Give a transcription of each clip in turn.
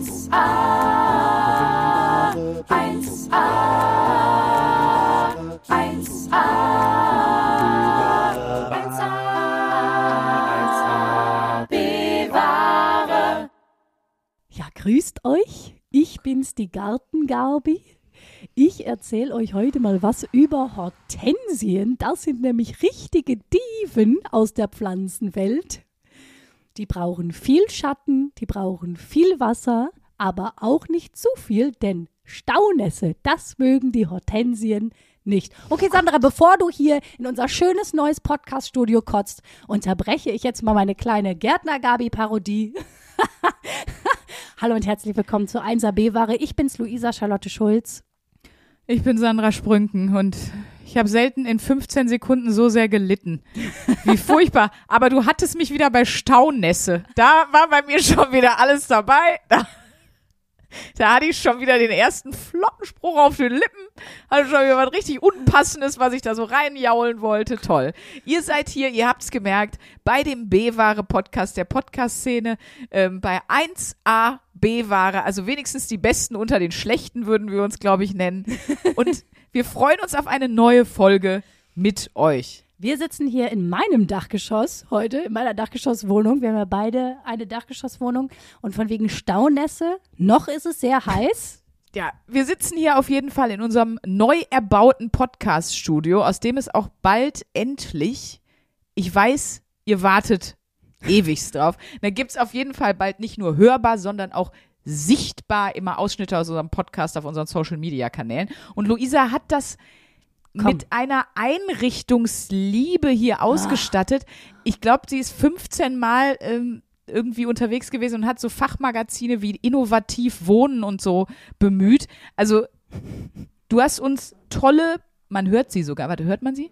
1a, 1a, 1a, 1a, bewahre. Ja, grüßt euch. Ich bin's, die Gartengarbi. Ich erzähle euch heute mal was über Hortensien. Das sind nämlich richtige Dieven aus der Pflanzenwelt. Die brauchen viel Schatten, die brauchen viel Wasser, aber auch nicht zu viel, denn Staunässe, das mögen die Hortensien nicht. Okay, Sandra, bevor du hier in unser schönes neues Podcast-Studio kotzt, unterbreche ich jetzt mal meine kleine Gärtner-Gabi-Parodie. Hallo und herzlich willkommen zu 1 B-Ware. Ich bin's, Luisa Charlotte Schulz. Ich bin Sandra Sprünken und ich habe selten in 15 Sekunden so sehr gelitten. Wie furchtbar. Aber du hattest mich wieder bei Staunässe. Da war bei mir schon wieder alles dabei. Da, da hatte ich schon wieder den ersten flotten Spruch auf den Lippen. Hatte schon wieder was richtig Unpassendes, was ich da so reinjaulen wollte. Toll. Ihr seid hier, ihr habt's gemerkt, bei dem B-Ware-Podcast der Podcast-Szene, ähm, bei 1A B-Ware, also wenigstens die Besten unter den Schlechten würden wir uns, glaube ich, nennen. Und wir freuen uns auf eine neue Folge mit euch. Wir sitzen hier in meinem Dachgeschoss heute, in meiner Dachgeschosswohnung. Wir haben ja beide eine Dachgeschosswohnung. Und von wegen Staunässe, noch ist es sehr heiß. Ja, wir sitzen hier auf jeden Fall in unserem neu erbauten Podcast-Studio, aus dem es auch bald endlich, ich weiß, ihr wartet ewigst drauf, da gibt's auf jeden Fall bald nicht nur hörbar, sondern auch sichtbar immer Ausschnitte aus unserem Podcast auf unseren Social-Media-Kanälen. Und Luisa hat das Komm. mit einer Einrichtungsliebe hier ausgestattet. Ich glaube, sie ist 15 Mal ähm, irgendwie unterwegs gewesen und hat so Fachmagazine wie Innovativ Wohnen und so bemüht. Also du hast uns tolle, man hört sie sogar, warte, hört man sie?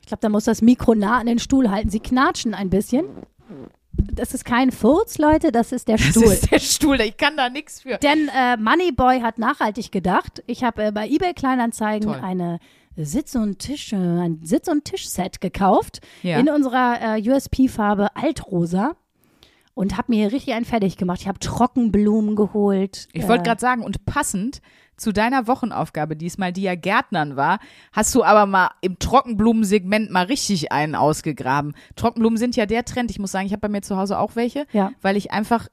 Ich glaube, da muss das Mikro nah an den Stuhl halten. Sie knatschen ein bisschen. Das ist kein Furz, Leute, das ist der Stuhl. Das ist der Stuhl, ich kann da nichts für. Denn äh, Moneyboy hat nachhaltig gedacht. Ich habe äh, bei eBay Kleinanzeigen Toll. eine Sitz- und Tisch, äh, ein Sitz- und Tischset gekauft Ja. in unserer äh, USP-Farbe Altrosa und habe mir hier richtig einen fertig gemacht. Ich habe Trockenblumen geholt. Ich wollte äh, gerade sagen, und passend zu deiner Wochenaufgabe diesmal, die ja Gärtnern war, hast du aber mal im Trockenblumensegment mal richtig einen ausgegraben. Trockenblumen sind ja der Trend. Ich muss sagen, ich habe bei mir zu Hause auch welche, Ja. weil ich einfach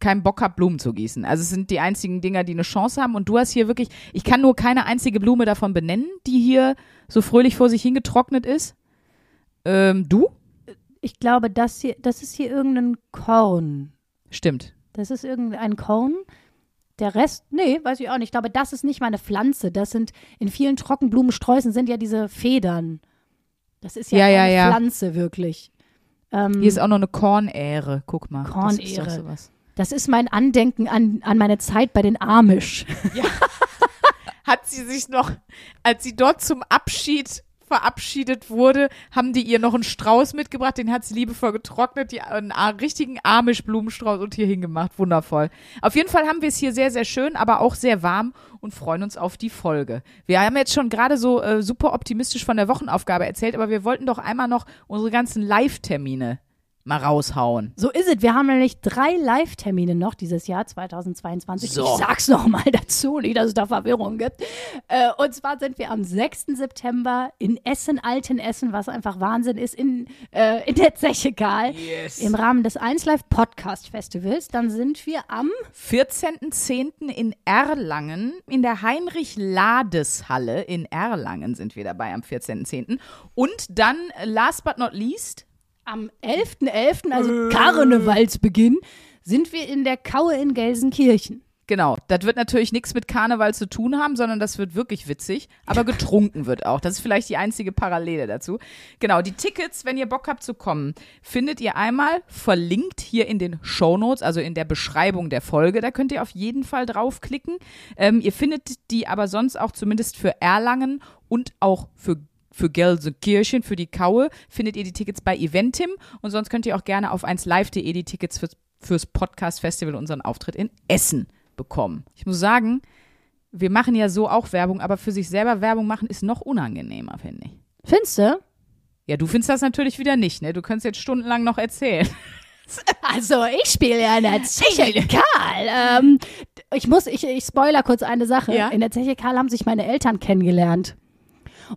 keinen Bock habe, Blumen zu gießen. Also es sind die einzigen Dinger, die eine Chance haben. Und du hast hier wirklich, ich kann nur keine einzige Blume davon benennen, die hier so fröhlich vor sich hingetrocknet ist. Ähm, du? Ich glaube, das hier, das ist hier irgendein Korn. Stimmt. Das ist irgendein Korn. Der Rest, nee, weiß ich auch nicht. Ich glaube, das ist nicht mal eine Pflanze. Das sind, in vielen Trockenblumensträußen sind ja diese Federn. Das ist ja, Ja, ja, eine ja. Pflanze wirklich. Ähm, Hier ist auch noch eine Kornähre. Guck mal. Das ist Kornähre. doch sowas. das ist mein Andenken an, an meine Zeit bei den Amish. hat sie sich noch, als sie dort zum Abschied verabschiedet wurde, haben die ihr noch einen Strauß mitgebracht, den hat sie liebevoll getrocknet, die, einen richtigen Amish-Blumenstrauß und hier hingemacht. Wundervoll. Auf jeden Fall haben wir es hier sehr, sehr schön, aber auch sehr warm und freuen uns auf die Folge. Wir haben jetzt schon gerade so äh, super optimistisch von der Wochenaufgabe erzählt, aber wir wollten doch einmal noch unsere ganzen Live-Termine mal raushauen. So ist es. Wir haben nämlich drei Live-Termine noch dieses Jahr 2022. So. Ich sag's noch mal dazu, nicht, dass es da Verwirrung gibt. Äh, und zwar sind wir am 6. September in Essen, Altenessen, was einfach Wahnsinn ist, in, äh, in der Zeche Karl. Im Rahmen des 1 Live Podcast Festivals. Dann sind wir am 14.10. in Erlangen, in der Heinrich-Lades-Halle in Erlangen sind wir dabei am 14.10. Und dann, last but not least, Am 11.11., also Karnevalsbeginn, sind wir in der Kaue in Gelsenkirchen. genau, das wird natürlich nichts mit Karneval zu tun haben, sondern das wird wirklich witzig, aber getrunken wird auch. Das ist vielleicht die einzige Parallele dazu. Genau, die Tickets, wenn ihr Bock habt zu kommen, findet ihr einmal verlinkt hier in den Shownotes, also in der Beschreibung der Folge. Da könnt ihr auf jeden Fall draufklicken. Ähm, ihr findet die aber sonst auch zumindest für Erlangen und auch für für Gelsenkirchen, für die Kaue, findet ihr die Tickets bei Eventim und sonst könnt ihr auch gerne auf 1live.de die Tickets fürs, fürs Podcast-Festival, unseren Auftritt in Essen bekommen. Ich muss sagen, wir machen ja so auch Werbung, aber für sich selber Werbung machen ist noch unangenehmer, finde ich. Findest du? Ja, du findest das natürlich wieder nicht, ne? Du könntest jetzt stundenlang noch erzählen. Also, ich spiele ja in der Zeche Karl. Ähm, ich muss, ich, ich spoiler kurz eine Sache. Ja. In der Zeche Karl haben sich meine Eltern kennengelernt.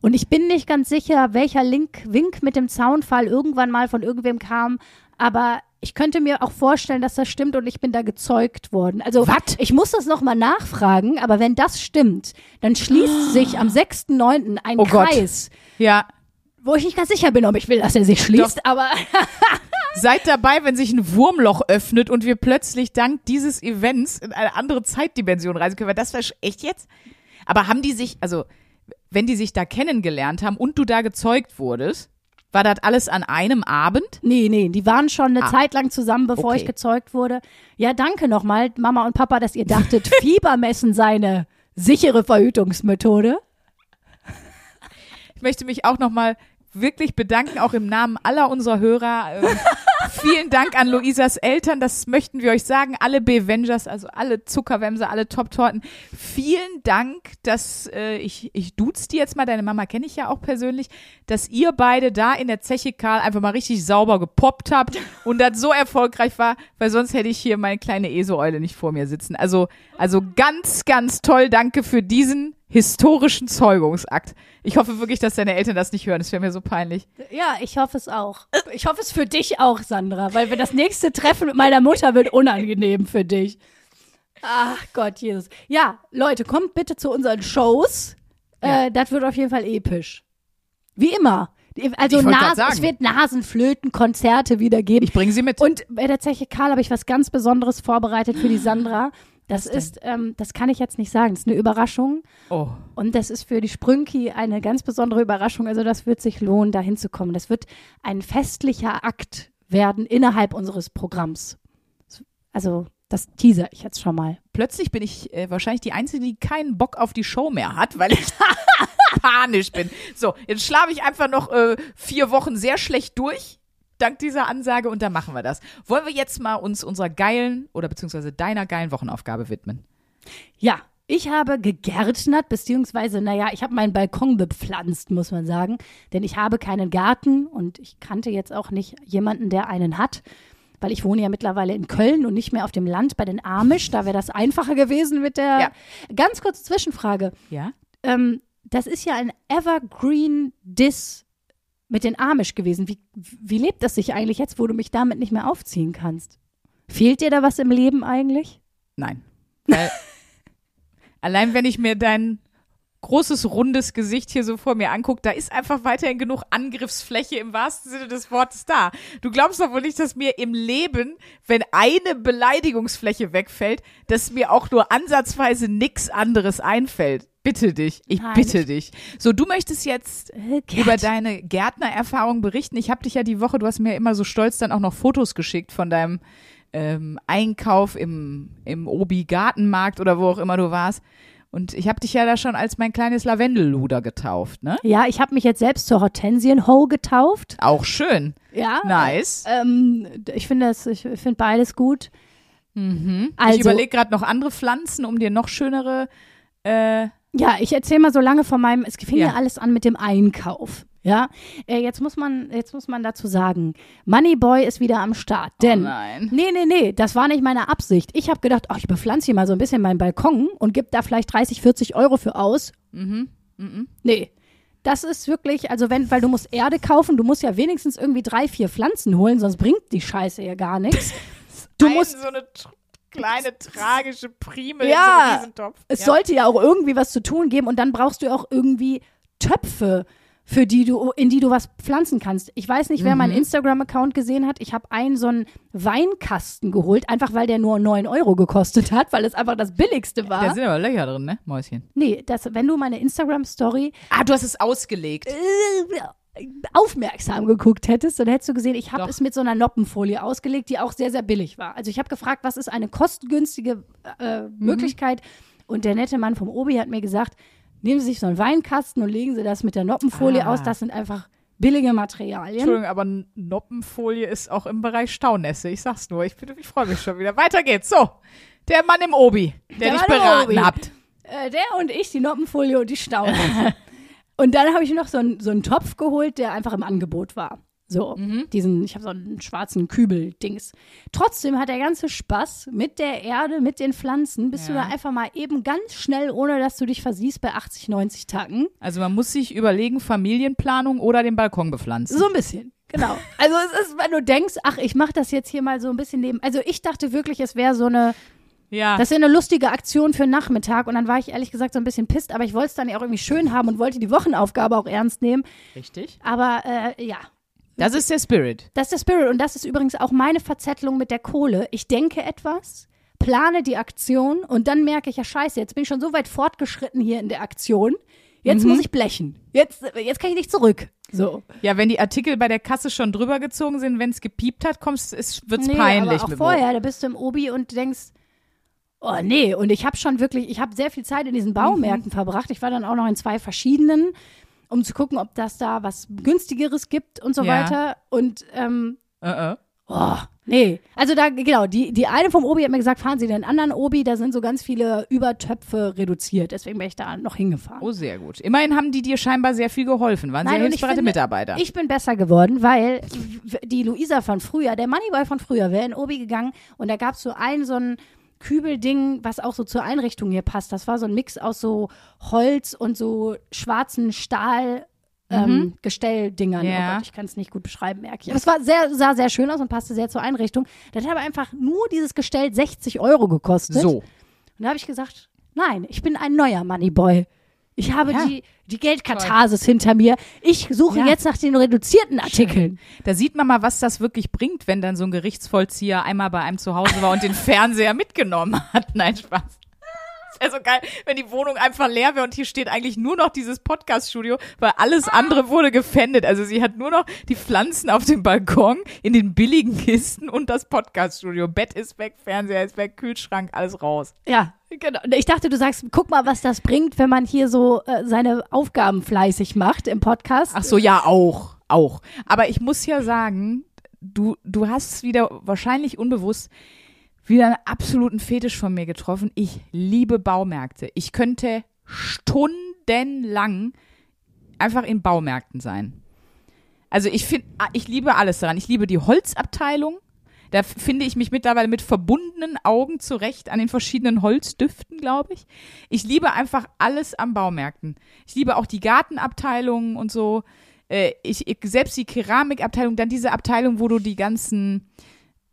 Und ich bin nicht ganz sicher, welcher Link, Wink mit dem Zaunfall irgendwann mal von irgendwem kam, aber ich könnte mir auch vorstellen, dass das stimmt und ich bin da gezeugt worden. Also Wat? ich muss das nochmal nachfragen, aber wenn das stimmt, dann schließt sich am 6.9. ein Oh Gott. Kreis, Ja, wo ich nicht ganz sicher bin, ob ich will, dass er sich schließt, aber Seid dabei, wenn sich ein Wurmloch öffnet und wir plötzlich dank dieses Events in eine andere Zeitdimension reisen können. Weil Das sch- echt jetzt? Aber haben die sich, also wenn die sich da kennengelernt haben und du da gezeugt wurdest, war das alles an einem Abend? Nee, nee, die waren schon eine Ah. Zeit lang zusammen, bevor Okay. ich gezeugt wurde. Ja, danke nochmal, Mama und Papa, dass ihr dachtet, Fiebermessen sei eine sichere Verhütungsmethode. Ich möchte mich auch nochmal wirklich bedanken, auch im Namen aller unserer Hörer. Ähm, vielen Dank an Luisas Eltern, das möchten wir euch sagen. Alle Bevengers, also alle Zuckerwämse, alle Top-Torten. Vielen Dank, dass äh, ich, ich duz die jetzt mal, deine Mama kenne ich ja auch persönlich, dass ihr beide da in der Zeche Karl einfach mal richtig sauber gepoppt habt und das so erfolgreich war, weil sonst hätte ich hier meine kleine ESO-Eule nicht vor mir sitzen. Also, also ganz, ganz toll, danke für diesen historischen Zeugungsakt. Ich hoffe wirklich, dass deine Eltern das nicht hören. Das wäre mir so peinlich. Ja, ich hoffe es auch. Ich hoffe es für dich auch, Sandra, weil wir das nächste Treffen mit meiner Mutter wird unangenehm für dich. Ach Gott, Jesus. Ja, Leute, kommt bitte zu unseren Shows. Ja. Äh, das wird auf jeden Fall episch. Wie immer. Also Ich wollte grad Nas sagen. es wird Nasenflöten-Konzerte wieder geben. Ich bringe sie mit. Und bei der Zeche Karl habe ich was ganz Besonderes vorbereitet für die Sandra. Das ist, ähm, das kann ich jetzt nicht sagen, das ist eine Überraschung. oh. Und das ist für die Sprünki eine ganz besondere Überraschung. Also das wird sich lohnen, da hinzukommen. Das wird ein festlicher Akt werden innerhalb unseres Programms. Also das teaser ich jetzt schon mal. Plötzlich bin ich äh, wahrscheinlich die Einzige, die keinen Bock auf die Show mehr hat, weil ich panisch bin. So, jetzt schlafe ich einfach noch äh, vier Wochen sehr schlecht durch. Dank dieser Ansage und dann machen wir das. Wollen wir jetzt mal uns unserer geilen oder beziehungsweise deiner geilen Wochenaufgabe widmen? Ja, ich habe gegärtnert, beziehungsweise, naja, ich habe meinen Balkon bepflanzt, muss man sagen. Denn ich habe keinen Garten und ich kannte jetzt auch nicht jemanden, der einen hat. Weil ich wohne ja mittlerweile in Köln und nicht mehr auf dem Land bei den Amish. Da wäre das einfacher gewesen mit der. Ja. Ganz kurze Zwischenfrage. Ja? Ähm, das ist ja ein Evergreen Diss mit den Amish gewesen. Wie, wie lebt das sich eigentlich jetzt, wo du mich damit nicht mehr aufziehen kannst? Fehlt dir da was im Leben eigentlich? Nein. Weil, allein wenn ich mir dein großes, rundes Gesicht hier so vor mir angucke, da ist einfach weiterhin genug Angriffsfläche im wahrsten Sinne des Wortes da. Du glaubst doch wohl nicht, dass mir im Leben, wenn eine Beleidigungsfläche wegfällt, dass mir auch nur ansatzweise nix anderes einfällt. Bitte dich, ich Nein, bitte ich- dich. So, du möchtest jetzt Äh, über deine Gärtnererfahrung berichten. Ich habe dich ja die Woche, du hast mir immer so stolz dann auch noch Fotos geschickt von deinem ähm, Einkauf im, im Obi-Gartenmarkt oder wo auch immer du warst. Und ich habe dich ja da schon als mein kleines Lavendelluder getauft, ne? Ja, ich habe mich jetzt selbst zur Hortensienho getauft. Auch schön. Ja. Nice. Ähm, ich finde das, ich finde beides gut. Mhm. Also- ich überlege gerade noch andere Pflanzen, um dir noch schönere. Äh, Ja, ich erzähle mal so lange von meinem, es fing ja, Ja. alles an mit dem Einkauf. Ja, äh, jetzt muss man, jetzt muss man dazu sagen, Moneyboy ist wieder am Start. Denn, oh nein. nee, nee, nee, das war nicht meine Absicht. Ich habe gedacht, ach, ich bepflanze hier mal so ein bisschen meinen Balkon und gebe da vielleicht 30, 40 Euro für aus. Mhm. Mhm. Nee. Das ist wirklich, also wenn, weil du musst Erde kaufen, du musst ja wenigstens irgendwie drei, vier Pflanzen holen, sonst bringt die Scheiße ja gar nichts. Du musst, so eine kleine tragische Primel Ja, in so einem Riesentopf. es ja. sollte ja auch irgendwie was zu tun geben und dann brauchst du auch irgendwie Töpfe, für die du, in die du was pflanzen kannst. Ich weiß nicht, wer Mhm. meinen Instagram-Account gesehen hat. Ich habe einen so einen Weinkasten geholt, einfach weil der nur 9 Euro gekostet hat, weil es einfach das billigste Da war. sind aber Löcher drin, ne, Mäuschen? Nee, das, wenn du meine Instagram-Story Ah, du hast es ausgelegt. Äh, aufmerksam geguckt hättest, dann hättest du gesehen, ich habe es mit so einer Noppenfolie ausgelegt, die auch sehr, sehr billig war. Also ich habe gefragt, was ist eine kostengünstige äh, Mhm. Möglichkeit? Und der nette Mann vom Obi hat mir gesagt, nehmen Sie sich so einen Weinkasten und legen Sie das mit der Noppenfolie Ah. aus. Das sind einfach billige Materialien. Entschuldigung, aber Noppenfolie ist auch im Bereich Staunässe. Ich sag's nur, ich, ich freue mich schon wieder. Weiter geht's. So, der Mann im Obi, der, Der dich beraten Obi. habt. Äh, der und ich, die Noppenfolie und die Staunässe. und dann habe ich noch so einen, so einen Topf geholt, der einfach im Angebot war. So, diesen, ich habe so einen schwarzen Kübel-Dings. Trotzdem hat der ganze Spaß mit der Erde, mit den Pflanzen, bist du Ja. da einfach mal eben ganz schnell, ohne dass du dich versiehst, bei 80, 90 Tacken. Also man muss sich überlegen, Familienplanung oder den Balkon bepflanzen. So ein bisschen. Genau. Also es ist, wenn du denkst, ach, ich mache das jetzt hier mal so ein bisschen neben. Also ich dachte wirklich, es wäre so eine, Ja. das wäre eine lustige Aktion für Nachmittag. Und dann war ich ehrlich gesagt so ein bisschen pisst, aber ich wollte es dann ja auch irgendwie schön haben und wollte die Wochenaufgabe auch ernst nehmen. Richtig. Aber äh, ja, Das ist der Spirit. das ist der Spirit. Und das ist übrigens auch meine Verzettelung mit der Kohle. Ich denke etwas, plane die Aktion und dann merke ich, ja scheiße, jetzt bin ich schon so weit fortgeschritten hier in der Aktion. Jetzt Mhm. muss ich blechen. Jetzt, jetzt kann ich nicht zurück. So. Ja, wenn die Artikel bei der Kasse schon drüber gezogen sind, wenn es gepiept hat, kommst, es wird's Nee, peinlich aber auch vorher, da bist du im Obi und denkst, oh nee, und ich habe schon wirklich, ich habe sehr viel Zeit in diesen Baumärkten verbracht. Ich war dann auch noch in zwei verschiedenen, um zu gucken, ob das da was günstigeres gibt und so Ja. weiter. Und ähm, Äh, äh. oh, nee. Also da, genau, die, die eine vom Obi hat mir gesagt, fahren Sie den anderen Obi, da sind so ganz viele Übertöpfe reduziert. Deswegen bin ich da noch hingefahren. Oh, sehr gut. Immerhin haben die dir scheinbar sehr viel geholfen, waren sehr und ich hilfsbereite Mitarbeiter. Ich bin besser geworden, weil die Luisa von früher, der Moneyboy von früher, wäre in Obi gegangen und da gab es so ein, so ein Kübelding, was auch so zur Einrichtung hier passt. Das war so ein Mix aus so Holz und so schwarzen Stahl. Ähm, Gestelldingern. Mhm. Ja. Oh Gott, ich kann es nicht gut beschreiben, merke ich. Aber es war sehr, sah sehr schön aus und passte sehr zur Einrichtung. Das hat aber einfach nur dieses Gestell 60 Euro gekostet. so. Und da habe ich gesagt, nein, ich bin ein neuer Moneyboy. Ich habe Ja. die, die Geldkatharsis hinter mir. Ich suche Ja. jetzt nach den reduzierten Artikeln. Da sieht man mal, was das wirklich bringt, wenn dann so ein Gerichtsvollzieher einmal bei einem zu Hause war und den Fernseher mitgenommen hat. Nein, Spaß. Wäre so geil, wenn die Wohnung einfach leer wäre und hier steht eigentlich nur noch dieses Podcast-Studio, weil alles andere wurde gefändet. Also sie hat nur noch die Pflanzen auf dem Balkon, in den billigen Kisten und das Podcast-Studio. Bett ist weg, Fernseher ist weg, Kühlschrank, alles raus. Ja, genau. Ich dachte, du sagst, guck mal, was das bringt, wenn man hier so äh, seine Aufgaben fleißig macht im Podcast. Ach so, ja, auch, auch. Aber ich muss ja sagen, du, du hast wieder wahrscheinlich unbewusst wieder einen absoluten Fetisch von mir getroffen. Ich liebe Baumärkte. Ich könnte stundenlang einfach in Baumärkten sein. Also ich finde, ich liebe alles daran. Ich liebe die Holzabteilung. Da finde ich mich mittlerweile mit verbundenen Augen zurecht an den verschiedenen Holzdüften, glaube ich. Ich liebe einfach alles am Baumärkten. Ich liebe auch die Gartenabteilung und so. Äh, ich, ich, selbst die Keramikabteilung, dann diese Abteilung, wo du die ganzen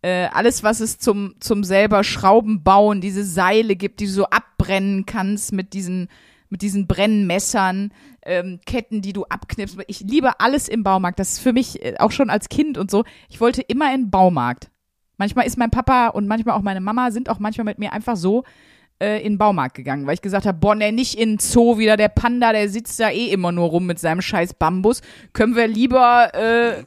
äh, alles, was es zum, zum selber Schrauben bauen, diese Seile gibt, die du so abbrennen kannst mit diesen, mit diesen Brennmessern, ähm, Ketten, die du abknippst. Ich liebe alles im Baumarkt. Das ist für mich äh, auch schon als Kind und so. Ich wollte immer in den Baumarkt. Manchmal ist mein Papa und manchmal auch meine Mama sind auch manchmal mit mir einfach so äh, in den Baumarkt gegangen, weil ich gesagt habe, boah, ne, nicht in den Zoo wieder, der Panda, der sitzt da eh immer nur rum mit seinem scheiß Bambus. Können wir lieber äh,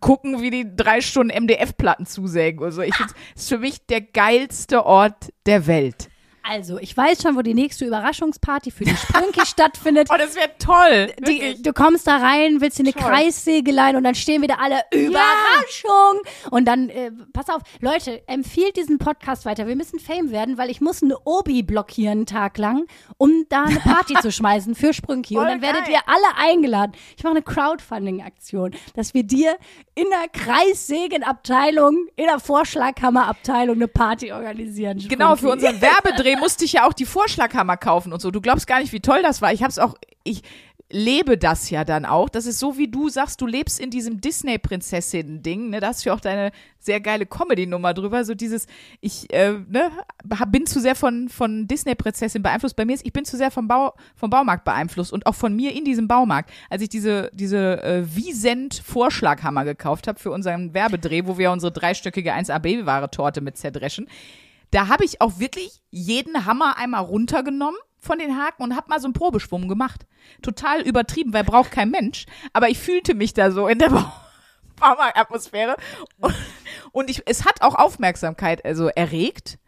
gucken, wie die drei Stunden MDF-Platten zusägen oder so. Ich find's, ist für mich der geilste Ort der Welt. Also, ich weiß schon, wo die nächste Überraschungsparty für die Sprünki stattfindet. Oh, das wäre toll. Die, du kommst da rein, willst dir eine Toll. Kreissäge leihen und dann stehen wieder alle Überraschung. Und dann, äh, pass auf, Leute, empfiehlt diesen Podcast weiter. Wir müssen Fame werden, weil ich muss eine Obi blockieren einen Tag lang, um da eine Party zu schmeißen für Sprünki. Und dann werdet geil. ihr alle eingeladen. Ich mache eine Crowdfunding-Aktion, dass wir dir in der Kreissägenabteilung, in der Vorschlaghammerabteilung eine Party organisieren. Genau, für Sprünki. unseren Werbedreh musste ich ja auch die Vorschlaghammer kaufen und so. Du glaubst gar nicht, wie toll das war. Ich hab's auch, ich lebe das ja dann auch. Das ist so, wie du sagst, du lebst in diesem Disney-Prinzessinnen-Ding. Ne? Da hast du ja auch deine sehr geile Comedy-Nummer drüber. So dieses, ich äh, ne, bin zu sehr von, von Disney-Prinzessin beeinflusst. Bei mir ist, ich bin zu sehr vom, Bau, vom Baumarkt beeinflusst und auch von mir in diesem Baumarkt. Als ich diese, diese äh, Wiesent-Vorschlaghammer gekauft habe für unseren Werbedreh, wo wir unsere dreistöckige 1AB-Ware-Torte mit zerdreschen, da habe ich auch wirklich jeden Hammer einmal runtergenommen von den Haken und habe mal so einen Probeschwung gemacht. Total übertrieben, weil braucht kein Mensch. Aber ich fühlte mich da so in der Bau Baumarktatmosphäre. Und, und ich, es hat auch Aufmerksamkeit also erregt.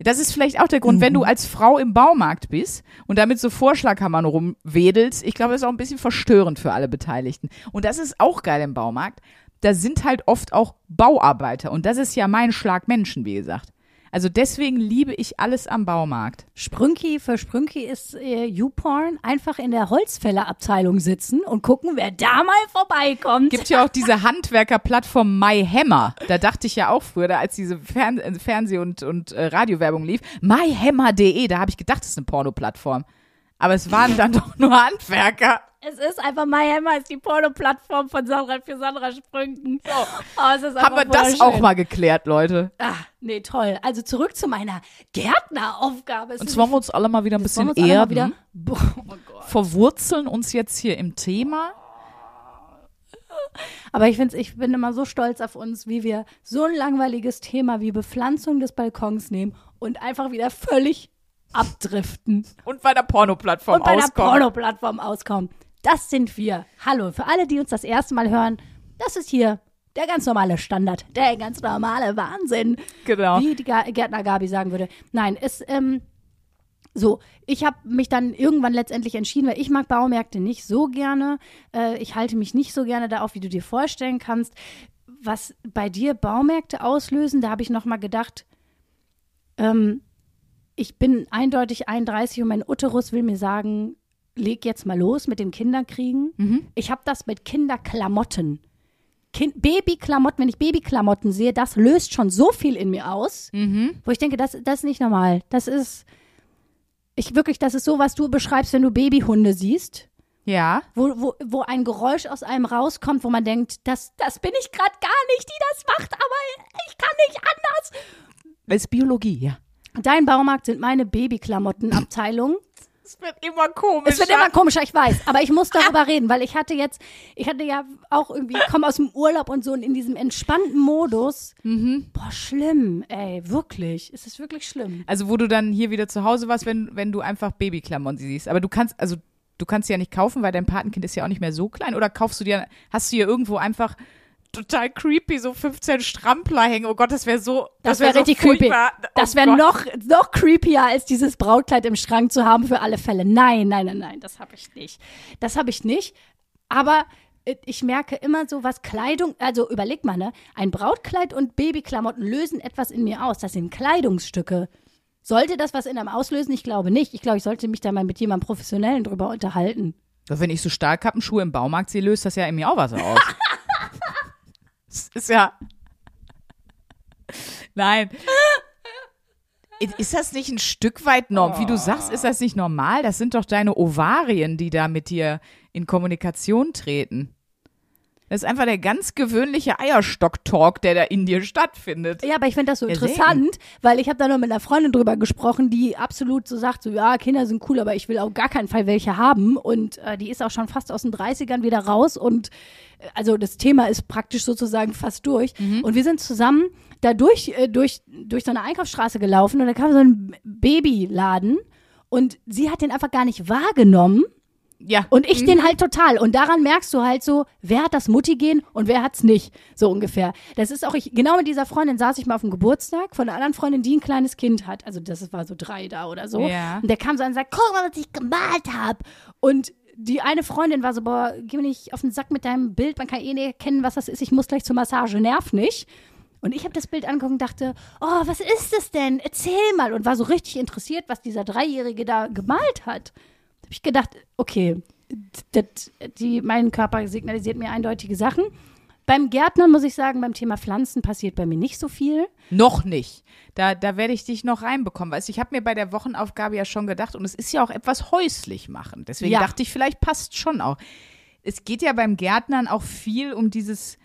Das ist vielleicht auch der Grund, wenn du als Frau im Baumarkt bist und damit so Vorschlaghammern rumwedelst. Ich glaube, das ist auch ein bisschen verstörend für alle Beteiligten. Und das ist auch geil im Baumarkt. Da sind halt oft auch Bauarbeiter. Und das ist ja mein Schlag Menschen, wie gesagt. Also deswegen liebe ich alles am Baumarkt. Sprünki für Sprünki ist äh, YouPorn. Einfach in der Holzfällerabteilung sitzen und gucken, wer da mal vorbeikommt. Gibt ja auch diese Handwerkerplattform MyHammer. Da dachte ich ja auch früher, da als diese Fern Fernseh- und, und äh, Radiowerbung lief, myhammer.de, da habe ich gedacht, das ist eine Pornoplattform. Aber es waren dann doch nur Handwerker. Es ist einfach MyHammer, ist die Porno-Plattform von Sandra für Sandra Sprünken. Oh, es ist Haben wir das auch mal geklärt, Leute? Ah, nee, toll. Also zurück zu meiner Gärtneraufgabe. Und zwar wollen wir uns alle mal wieder ein bisschen erden. wieder. Boah, oh. Verwurzeln uns jetzt hier im Thema. Aber ich, find's, ich bin immer so stolz auf uns, wie wir so ein langweiliges Thema wie Bepflanzung des Balkons nehmen und einfach wieder völlig abdriften Und bei der Pornoplattform und bei der auskommen. Porno-Plattform auskommen. Das sind wir. Hallo, für alle, die uns das erste Mal hören, das ist hier der ganz normale Standard, der ganz normale Wahnsinn, Genau. wie die Gärtner Gabi sagen würde. Nein, es, ähm, so, ich habe mich dann irgendwann letztendlich entschieden, weil ich mag Baumärkte nicht so gerne. Äh, ich halte mich nicht so gerne da auf, wie du dir vorstellen kannst. Was bei dir Baumärkte auslösen, da habe ich noch mal gedacht, ähm, ich bin eindeutig 31 und mein Uterus will mir sagen, leg jetzt mal los mit dem Kinderkriegen. Ich habe das mit Kinderklamotten. Kind, Babyklamotten, wenn ich Babyklamotten sehe, das löst schon so viel in mir aus, wo ich denke, das, das ist nicht normal. Das ist, ich wirklich, das ist so, was du beschreibst, wenn du Babyhunde siehst, Ja. wo, wo, wo ein Geräusch aus einem rauskommt, wo man denkt, das, das bin ich gerade gar nicht, die das macht, aber ich kann nicht anders. Das ist Biologie, ja. Dein Baumarkt sind meine Babyklamottenabteilung. Es wird immer komisch. Es wird immer komischer, ich weiß, aber ich muss darüber reden, weil ich hatte jetzt, ich hatte ja auch irgendwie, ich komme aus dem Urlaub und so und in diesem entspannten Modus. Boah, schlimm, ey, wirklich. Es ist wirklich schlimm. Also wo du dann hier wieder zu Hause warst, wenn, wenn du einfach Babyklamotten siehst. Aber du kannst, also du kannst sie ja nicht kaufen, weil dein Patenkind ist ja auch nicht mehr so klein. Oder kaufst du dir, hast du hier irgendwo einfach total creepy so 15 Strampler hängen? Oh Gott, das wäre so, Das wär wäre so richtig creepy. furchtbar. Oh Das wäre noch, noch creepier, als dieses Brautkleid im Schrank zu haben für alle Fälle. Nein, nein, nein, nein, das habe ich nicht. Das habe ich nicht. Aber äh, ich merke immer so, was Kleidung, also überleg mal, ne? Ein Brautkleid und Babyklamotten lösen etwas in mir aus. Das sind Kleidungsstücke. Sollte das was in einem auslösen? Ich glaube nicht. Ich glaube, ich sollte mich da mal mit jemandem Professionellen drüber unterhalten. Doch wenn ich so Stahlkappenschuhe im Baumarkt sehe, löst das ja in mir auch was aus. das ist ja. Nein. Ist das nicht ein Stück weit normal? Wie du sagst, ist das nicht normal? Das sind doch deine Ovarien, die da mit dir in Kommunikation treten. Das ist einfach der ganz gewöhnliche Eierstock-Talk, der da in dir stattfindet. Ja, aber ich finde das so Ja, interessant, weil ich habe da noch mit einer Freundin drüber gesprochen, die absolut so sagt, so ja, Kinder sind cool, aber ich will auf gar keinen Fall welche haben. Und äh, die ist auch schon fast aus den 30ern wieder raus und äh, also das Thema ist praktisch sozusagen fast durch. Und wir sind zusammen da durch, äh, durch, durch so eine Einkaufsstraße gelaufen und da kam so ein Babyladen und sie hat den einfach gar nicht wahrgenommen. Ja. Und ich den halt total. Und daran merkst du halt so, wer hat das Mutti-Gen und wer hat's nicht. So ungefähr. Das ist auch ich, genau mit dieser Freundin saß ich mal auf dem Geburtstag von einer anderen Freundin, die ein kleines Kind hat. Also das war so drei da oder so. Ja. Und der kam so an und sagt, guck mal, was ich gemalt hab. Und die eine Freundin war so, boah, geh mir nicht auf den Sack mit deinem Bild, man kann eh nicht erkennen, was das ist, ich muss gleich zur Massage, nerv nicht. Und ich habe das Bild angeguckt und dachte, oh, was ist das denn? Erzähl mal. Und war so richtig interessiert, was dieser Dreijährige da gemalt hat. Habe ich gedacht, okay, das, die, mein Körper signalisiert mir eindeutige Sachen. Beim Gärtnern muss ich sagen, beim Thema Pflanzen passiert bei mir nicht so viel. Noch nicht. Da, da werde ich dich noch reinbekommen. Weißt ich habe mir bei der Wochenaufgabe ja schon gedacht, und es ist ja auch etwas häuslich machen. Deswegen Ja. dachte ich, vielleicht passt schon auch. Es geht ja beim Gärtnern auch viel um dieses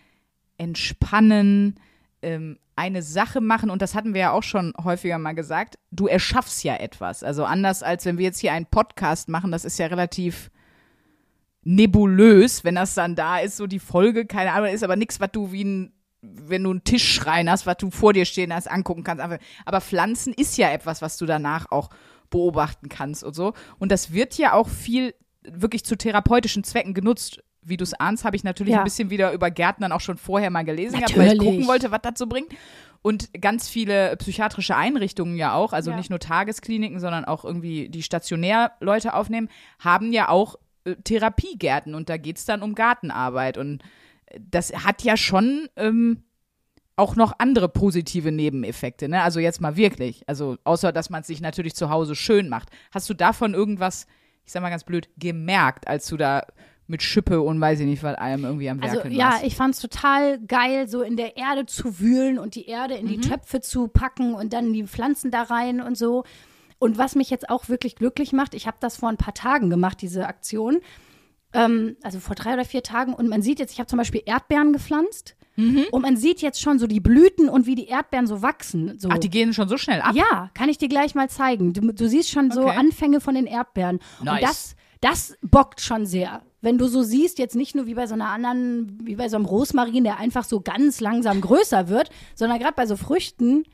Entspannen, ähm, eine Sache machen, und das hatten wir ja auch schon häufiger mal gesagt, du erschaffst ja etwas. Also anders als wenn wir jetzt hier einen Podcast machen, das ist ja relativ nebulös, wenn das dann da ist, so die Folge, keine Ahnung, ist aber nichts, was du wie ein, wenn du einen Tischschrein hast, was du vor dir stehen hast, angucken kannst. Aber Pflanzen ist ja etwas, was du danach auch beobachten kannst und so. Und das wird ja auch viel wirklich zu therapeutischen Zwecken genutzt. Wie du es ahnst, habe ich natürlich Ja. ein bisschen wieder über Gärtnern auch schon vorher mal gelesen, gehabt, weil ich gucken wollte, was so bringt. Und ganz viele psychiatrische Einrichtungen ja auch, also Ja. nicht nur Tageskliniken, sondern auch irgendwie die stationär Leute aufnehmen, haben ja auch äh, Therapiegärten und da geht's dann um Gartenarbeit. Und äh, das hat ja schon ähm, auch noch andere positive Nebeneffekte, ne? Also jetzt mal wirklich. Also außer, dass man es sich natürlich zu Hause schön macht. Hast du davon irgendwas, ich sag mal ganz blöd, gemerkt, als du da mit Schippe und weiß ich nicht, was allem irgendwie am Also Werkeln ja, warst? ich fand's total geil, so in der Erde zu wühlen und die Erde in die Mhm. Töpfe zu packen und dann die Pflanzen da rein und so. Und was mich jetzt auch wirklich glücklich macht, ich habe das vor ein paar Tagen gemacht, diese Aktion. Ähm, also vor drei oder vier Tagen. Und man sieht jetzt, ich habe zum Beispiel Erdbeeren gepflanzt. Mhm. Und man sieht jetzt schon so die Blüten und wie die Erdbeeren so wachsen. So. Ach, die gehen schon so schnell ab. Ja, kann ich dir gleich mal zeigen. Du, du siehst schon so Okay. Anfänge von den Erdbeeren. Nice. Und das, das bockt schon sehr. Wenn du so siehst, jetzt nicht nur wie bei so einer anderen, wie bei so einem Rosmarin, der einfach so ganz langsam größer wird, sondern gerade bei so Früchten,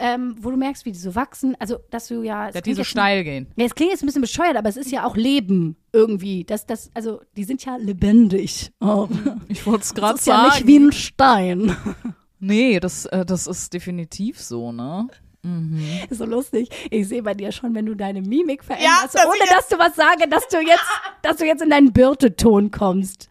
ähm, wo du merkst, wie die so wachsen. Also, dass du ja. Dass die so steil gehen. Ja, es klingt jetzt ein bisschen bescheuert, aber es ist ja auch Leben irgendwie. Das, das, also, die sind ja lebendig. Oh. Ich wollte es Das ist ja nicht wie ein Stein. Nee, das, äh, das ist definitiv so, ne? Ist so lustig. Ich sehe bei dir schon, wenn du deine Mimik Ja, veränderst, dass ohne dass du was sage, dass du jetzt, dass du jetzt in deinen Birteton kommst.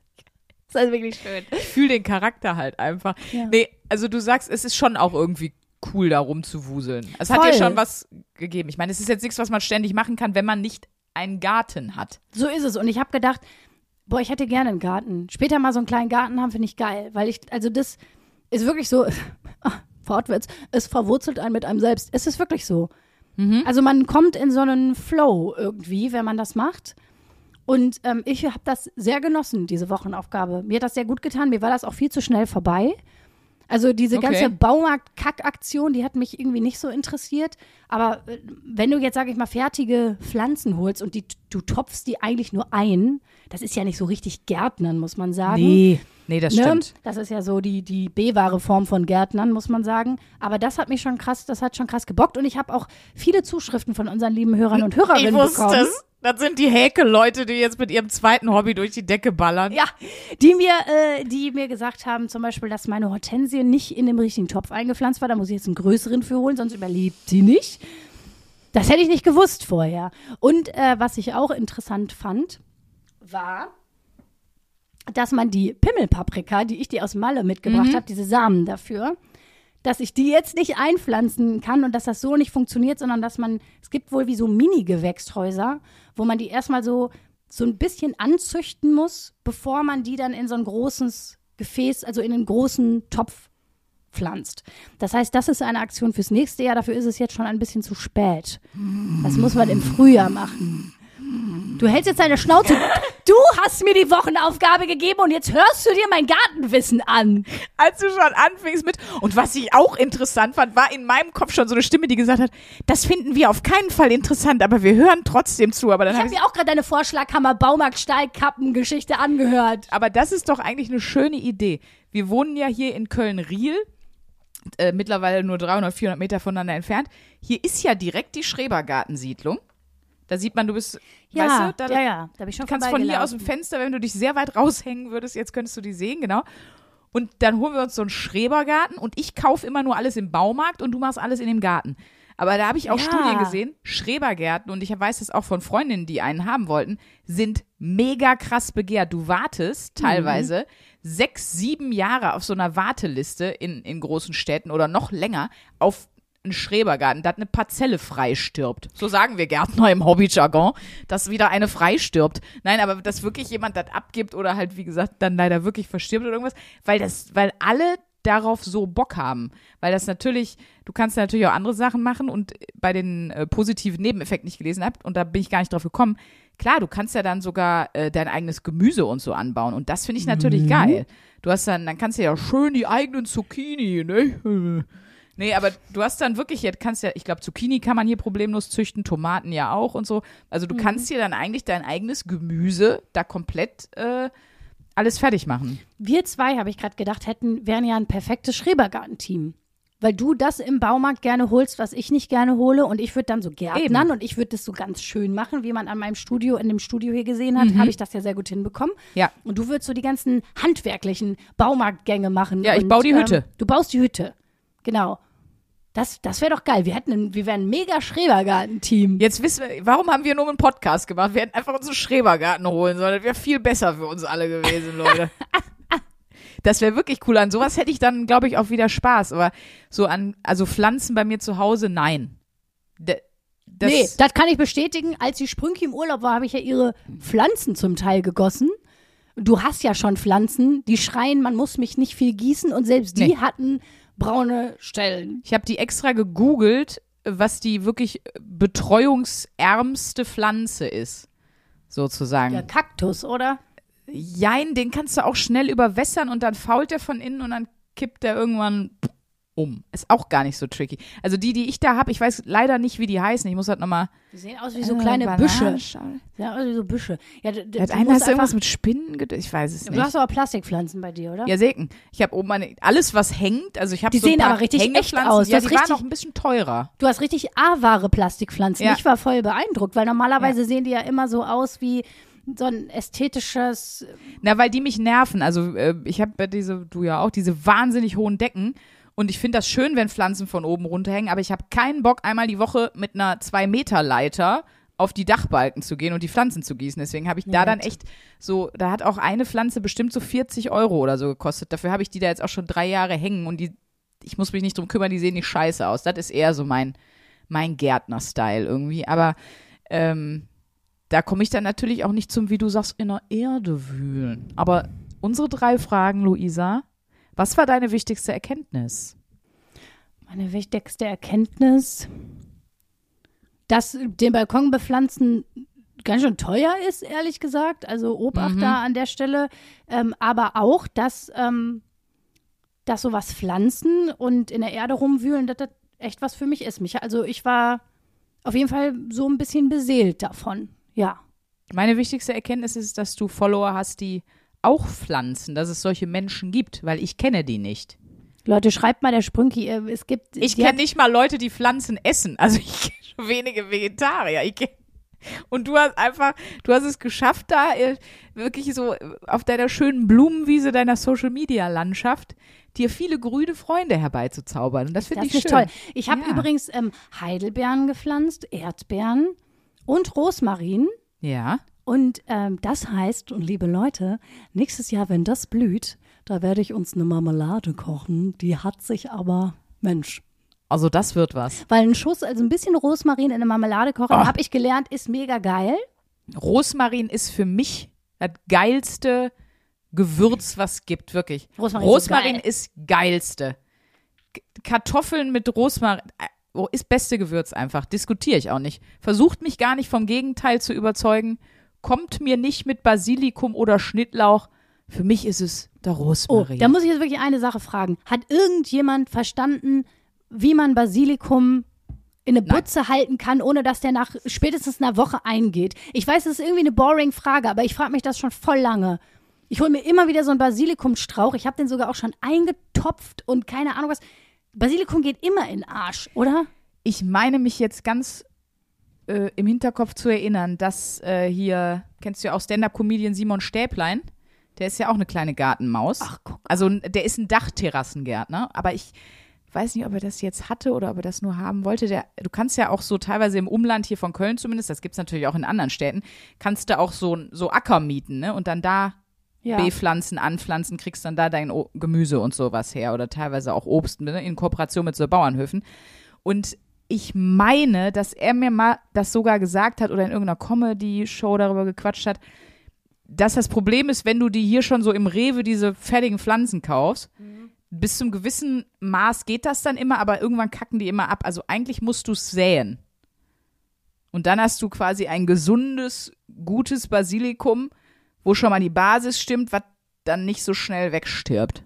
Das ist also wirklich schön. Ich fühle den Charakter halt einfach. Ja. Nee, also du sagst, es ist schon auch irgendwie cool, da rumzuwuseln. Es hat dir Voll. schon was gegeben. Ich meine, es ist jetzt nichts, was man ständig machen kann, wenn man nicht einen Garten hat. So ist es. Und ich habe gedacht, boah, ich hätte gerne einen Garten. Später mal so einen kleinen Garten haben, finde ich geil. Weil ich, also das ist wirklich so, Wortwitz, es verwurzelt einen mit einem selbst. Es ist wirklich so. Also man kommt in so einen Flow irgendwie, wenn man das macht. Und ähm, ich habe das sehr genossen, diese Wochenaufgabe. Mir hat das sehr gut getan. Mir war das auch viel zu schnell vorbei. Also diese Okay. ganze Baumarkt-Kack-Aktion, die hat mich irgendwie nicht so interessiert. Aber äh, wenn du jetzt, sage ich mal, fertige Pflanzen holst und die, du topfst die eigentlich nur ein, das ist ja nicht so richtig Gärtnern, muss man sagen. Nee, nee, das Ne? stimmt. Das ist ja so die, die B-wahre Form von Gärtnern, muss man sagen. Aber das hat mich schon krass, das hat schon krass gebockt. Und ich habe auch viele Zuschriften von unseren lieben Hörern und Hörerinnen bekommen. Das sind die Häkel-Leute, die jetzt mit ihrem zweiten Hobby durch die Decke ballern. Ja, die mir, äh, die mir gesagt haben, zum Beispiel, dass meine Hortensie nicht in dem richtigen Topf eingepflanzt war. Da muss ich jetzt einen größeren für holen, sonst überlebt die nicht. Das hätte ich nicht gewusst vorher. Und äh, was ich auch interessant fand, war, dass man die Pimmelpaprika, die ich dir aus Malle mitgebracht habe, diese Samen dafür, dass ich die jetzt nicht einpflanzen kann und dass das so nicht funktioniert, sondern dass man, es gibt wohl wie so Mini-Gewächshäuser, wo man die erstmal so, so ein bisschen anzüchten muss, bevor man die dann in so ein großes Gefäß, also in einen großen Topf pflanzt. Das heißt, das ist eine Aktion fürs nächste Jahr, dafür ist es jetzt schon ein bisschen zu spät. Das muss man im Frühjahr machen. Du hältst jetzt deine Schnauze. Du hast mir die Wochenaufgabe gegeben und jetzt hörst du dir mein Gartenwissen an. Als du schon anfingst mit, und was ich auch interessant fand, war in meinem Kopf schon so eine Stimme, die gesagt hat, das finden wir auf keinen Fall interessant, aber wir hören trotzdem zu. Aber dann Ich habe mir auch gerade deine Vorschlaghammer Baumarkt Stahlkappen-Geschichte angehört. Aber das ist doch eigentlich eine schöne Idee. Wir wohnen ja hier in Köln-Riel, äh, mittlerweile nur 300, 400 Meter voneinander entfernt. Hier ist ja direkt die Schrebergartensiedlung. Da sieht man, du bist, Ja, weißt du, da, ja, ja, da bin ich schon du kannst von hier aus dem. Fenster, wenn du dich sehr weit raushängen würdest, jetzt könntest du die sehen, genau. Und dann holen wir uns so einen Schrebergarten und ich kaufe immer nur alles im Baumarkt und du machst alles in dem Garten. Aber da habe ich auch Ja. Studien gesehen, Schrebergärten, und ich weiß es auch von Freundinnen, die einen haben wollten, sind mega krass begehrt. Du wartest teilweise sechs, sieben Jahre auf so einer Warteliste in, in großen Städten oder noch länger auf einen Schrebergarten, dass eine Parzelle frei stirbt. So sagen wir Gärtner im Hobbyjargon, dass wieder eine frei stirbt. Nein, aber dass wirklich jemand das abgibt oder halt, wie gesagt, dann leider wirklich verstirbt oder irgendwas, weil das, weil alle darauf so Bock haben. Weil das natürlich, du kannst natürlich auch andere Sachen machen und bei den äh, positiven Nebeneffekten nicht gelesen habt und da bin ich gar nicht drauf gekommen. Klar, du kannst ja dann sogar äh, dein eigenes Gemüse und so anbauen und das finde ich natürlich geil. Du hast dann, dann kannst du ja schön die eigenen Zucchini, ne? Nee, aber du hast dann wirklich, jetzt kannst ja, ich glaube, Zucchini kann man hier problemlos züchten, Tomaten ja auch und so. Also du kannst dir dann eigentlich dein eigenes Gemüse da komplett äh, alles fertig machen. Wir zwei, habe ich gerade gedacht, hätten, wären ja ein perfektes Schrebergartenteam. Weil du das im Baumarkt gerne holst, was ich nicht gerne hole. Und ich würde dann so gärtnern Eben. und ich würde das so ganz schön machen, wie man an meinem Studio, in dem Studio hier gesehen hat, habe ich das ja sehr gut hinbekommen. Ja. Und du würdest so die ganzen handwerklichen Baumarktgänge machen. Ja, ich und, baue die Hütte. Ähm, du baust die Hütte. Genau. Das, das wäre doch geil. Wir hätten, ein, wir wären ein mega Schrebergartenteam. Jetzt wissen wir, warum haben wir nur einen Podcast gemacht? Wir hätten einfach uns einen Schrebergarten holen sollen. Das wäre viel besser für uns alle gewesen, Leute. Das wäre wirklich cool. An sowas hätte ich dann, glaube ich, auch wieder Spaß. Aber so an, also Pflanzen bei mir zu Hause, nein. D das, nee, das kann ich bestätigen. Als die Sprünki im Urlaub war, habe ich ja ihre Pflanzen zum Teil gegossen. Du hast ja schon Pflanzen, die schreien, man muss mich nicht viel gießen und selbst die Nee. hatten braune Stellen. Ich habe die extra gegoogelt, was die wirklich betreuungsärmste Pflanze ist. Sozusagen. Der Kaktus, oder? Jein, den kannst du auch schnell überwässern und dann fault der von innen und dann kippt der irgendwann um. Ist auch gar nicht so tricky. Also die, die ich da habe, ich weiß leider nicht, wie die heißen. Ich muss halt nochmal. Die sehen aus wie so kleine Büsche. Ja, aus wie so Büsche. Ja, d- d- Hat du einer hast du irgendwas mit Spinnen? Ich weiß es Du nicht. hast aber Plastikpflanzen bei dir, oder? Ja, Seken. Ich habe oben eine, alles, was hängt. Also ich habe Die so sehen aber richtig echt aus. Ja, die richtig- waren auch ein bisschen teurer. Du hast richtig A-wahre Plastikpflanzen. Ja. Ich war voll beeindruckt, weil normalerweise sehen die ja immer so aus wie so ein ästhetisches. Na, weil die mich nerven. Also äh, ich habe diese, du ja auch, diese wahnsinnig hohen Decken. Und ich finde das schön, wenn Pflanzen von oben runterhängen, aber ich habe keinen Bock, einmal die Woche mit einer 2-Meter-Leiter auf die Dachbalken zu gehen und die Pflanzen zu gießen. Deswegen habe ich da dann echt so, da hat auch eine Pflanze bestimmt so 40 Euro oder so gekostet. Dafür habe ich die da jetzt auch schon drei Jahre hängen und die, ich muss mich nicht drum kümmern, die sehen nicht scheiße aus. Das ist eher so mein, mein Gärtner-Style irgendwie. Aber ähm, da komme ich dann natürlich auch nicht zum, wie du sagst, in der Erde wühlen. Aber unsere drei Fragen, Luisa. Was war deine wichtigste Erkenntnis? Meine wichtigste Erkenntnis, dass den Balkon bepflanzen ganz schön teuer ist, ehrlich gesagt. Also Obacht Mhm. da an der Stelle. Ähm, aber auch, dass, ähm, dass sowas pflanzen und in der Erde rumwühlen, dass das echt was für mich ist. Mich, also ich war auf jeden Fall so ein bisschen beseelt davon. Ja. Meine wichtigste Erkenntnis ist, dass du Follower hast, die auch pflanzen, dass es solche Menschen gibt, weil ich kenne die nicht. Leute, schreibt mal der Sprünki, äh, es gibt. Ich kenne nicht mal Leute, die Pflanzen essen. Also ich kenne schon wenige Vegetarier. Ich kenn, und du hast einfach, du hast es geschafft, da äh, wirklich so äh, auf deiner schönen Blumenwiese deiner Social Media Landschaft dir viele grüne Freunde herbeizuzaubern. Und das finde ich schön. toll. Ich habe Ja. übrigens ähm, Heidelbeeren gepflanzt, Erdbeeren und Rosmarin. Ja. Und ähm, das heißt, und liebe Leute, nächstes Jahr, wenn das blüht, da werde ich uns eine Marmelade kochen. Die hat sich aber, Mensch. Also das wird was. Weil ein Schuss, also ein bisschen Rosmarin in eine Marmelade kochen, Oh. habe ich gelernt, ist mega geil. Rosmarin ist für mich das geilste Gewürz, was gibt, wirklich. Rosmarin ist Rosmarin geil. ist geilste. Kartoffeln mit Rosmarin äh, oh, ist beste Gewürz einfach. Diskutiere ich auch nicht. Versucht mich gar nicht vom Gegenteil zu überzeugen. Kommt mir nicht mit Basilikum oder Schnittlauch. Für mich ist es der Oh, Rosmarin. da muss ich jetzt wirklich eine Sache fragen. Hat irgendjemand verstanden, wie man Basilikum in eine Nein. Butze halten kann, ohne dass der nach spätestens einer Woche eingeht? Ich weiß, das ist irgendwie eine boring Frage, aber ich frage mich das schon voll lange. Ich hole mir immer wieder so einen Basilikumstrauch. Ich habe den sogar auch schon eingetopft und keine Ahnung was. Basilikum geht immer in den Arsch, oder? ich meine mich jetzt ganz äh, im Hinterkopf zu erinnern, dass äh, hier, kennst du ja auch Stand-Up-Comedian Simon Stäblein? Der ist ja auch eine kleine Gartenmaus. Ach, guck. Also der ist ein Dachterrassengärtner, aber ich weiß nicht, ob er das jetzt hatte oder ob er das nur haben wollte. Der, du kannst ja auch so teilweise im Umland hier von Köln zumindest, das gibt's natürlich auch in anderen Städten, kannst du auch so, so Acker mieten, ne? Und dann da Ja. B-Pflanzen anpflanzen, kriegst dann da dein o Gemüse und sowas her oder teilweise auch Obst ne, in Kooperation mit so Bauernhöfen. Und ich meine, dass er mir mal das sogar gesagt hat oder in irgendeiner Comedy-Show darüber gequatscht hat, dass das Problem ist, wenn du die hier schon so im Rewe diese fertigen Pflanzen kaufst, bis zum gewissen Maß geht das dann immer, aber irgendwann kacken die immer ab. Also eigentlich musst du es säen. Und dann hast du quasi ein gesundes, gutes Basilikum, wo schon mal die Basis stimmt, was dann nicht so schnell wegstirbt.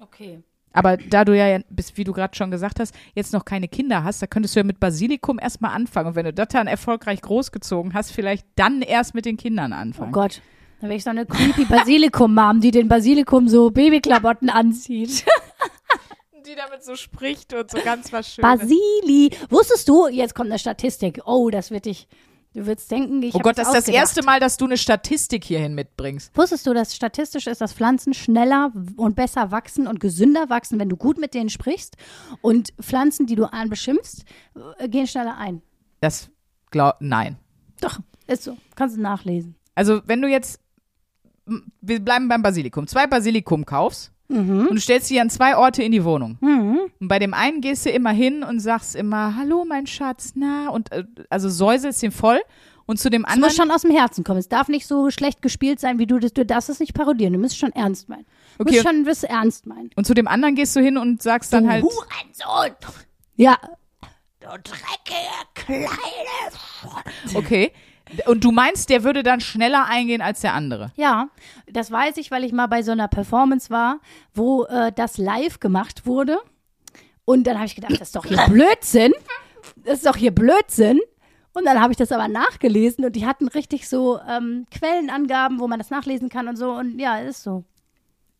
Okay. Aber da du ja, bis, wie du gerade schon gesagt hast, jetzt noch keine Kinder hast, da könntest du ja mit Basilikum erstmal anfangen. Und wenn du das dann erfolgreich großgezogen hast, vielleicht dann erst mit den Kindern Oh anfangen. Gott. Da wäre ich so eine creepy Basilikum-Mom, die den Basilikum so Babyklamotten anzieht. Die damit so spricht und so ganz was Schönes. Basili. Wusstest du, jetzt kommt eine Statistik. Oh, das wird dich, du würdest denken, ich oh Gott, das ist das erste Mal, dass du eine Statistik hierhin mitbringst. Wusstest du, dass statistisch ist, dass Pflanzen schneller und besser wachsen und gesünder wachsen, wenn du gut mit denen sprichst? Und Pflanzen, die du anbeschimpfst, äh, gehen schneller ein. Das glaub, nein. Doch, ist so. Kannst du nachlesen. Also, wenn du jetzt, wir bleiben beim Basilikum, zwei Basilikum kaufst Mhm. und du stellst sie an zwei Orte in die Wohnung. Und bei dem einen gehst du immer hin und sagst immer, hallo mein Schatz, na, und äh, also säuselst ihn voll. Und zu dem Es anderen, muss schon aus dem Herzen kommen. Es darf nicht so schlecht gespielt sein, wie du das. Du darfst es nicht parodieren. Du musst schon ernst meinen. Du Okay. musst schon das ernst meinen. und zu dem anderen gehst du hin und sagst dann halt, Hurensohn! Ja, Du dreckige kleine. okay. Und du meinst, der würde dann schneller eingehen als der andere. ja. Das weiß ich, weil ich mal bei so einer Performance war, wo äh, das live gemacht wurde. Und dann habe ich gedacht, das ist doch hier Blödsinn. Das ist doch hier Blödsinn. Und dann habe ich das aber nachgelesen und die hatten richtig so ähm, Quellenangaben, wo man das nachlesen kann und so. Und ja, ist so.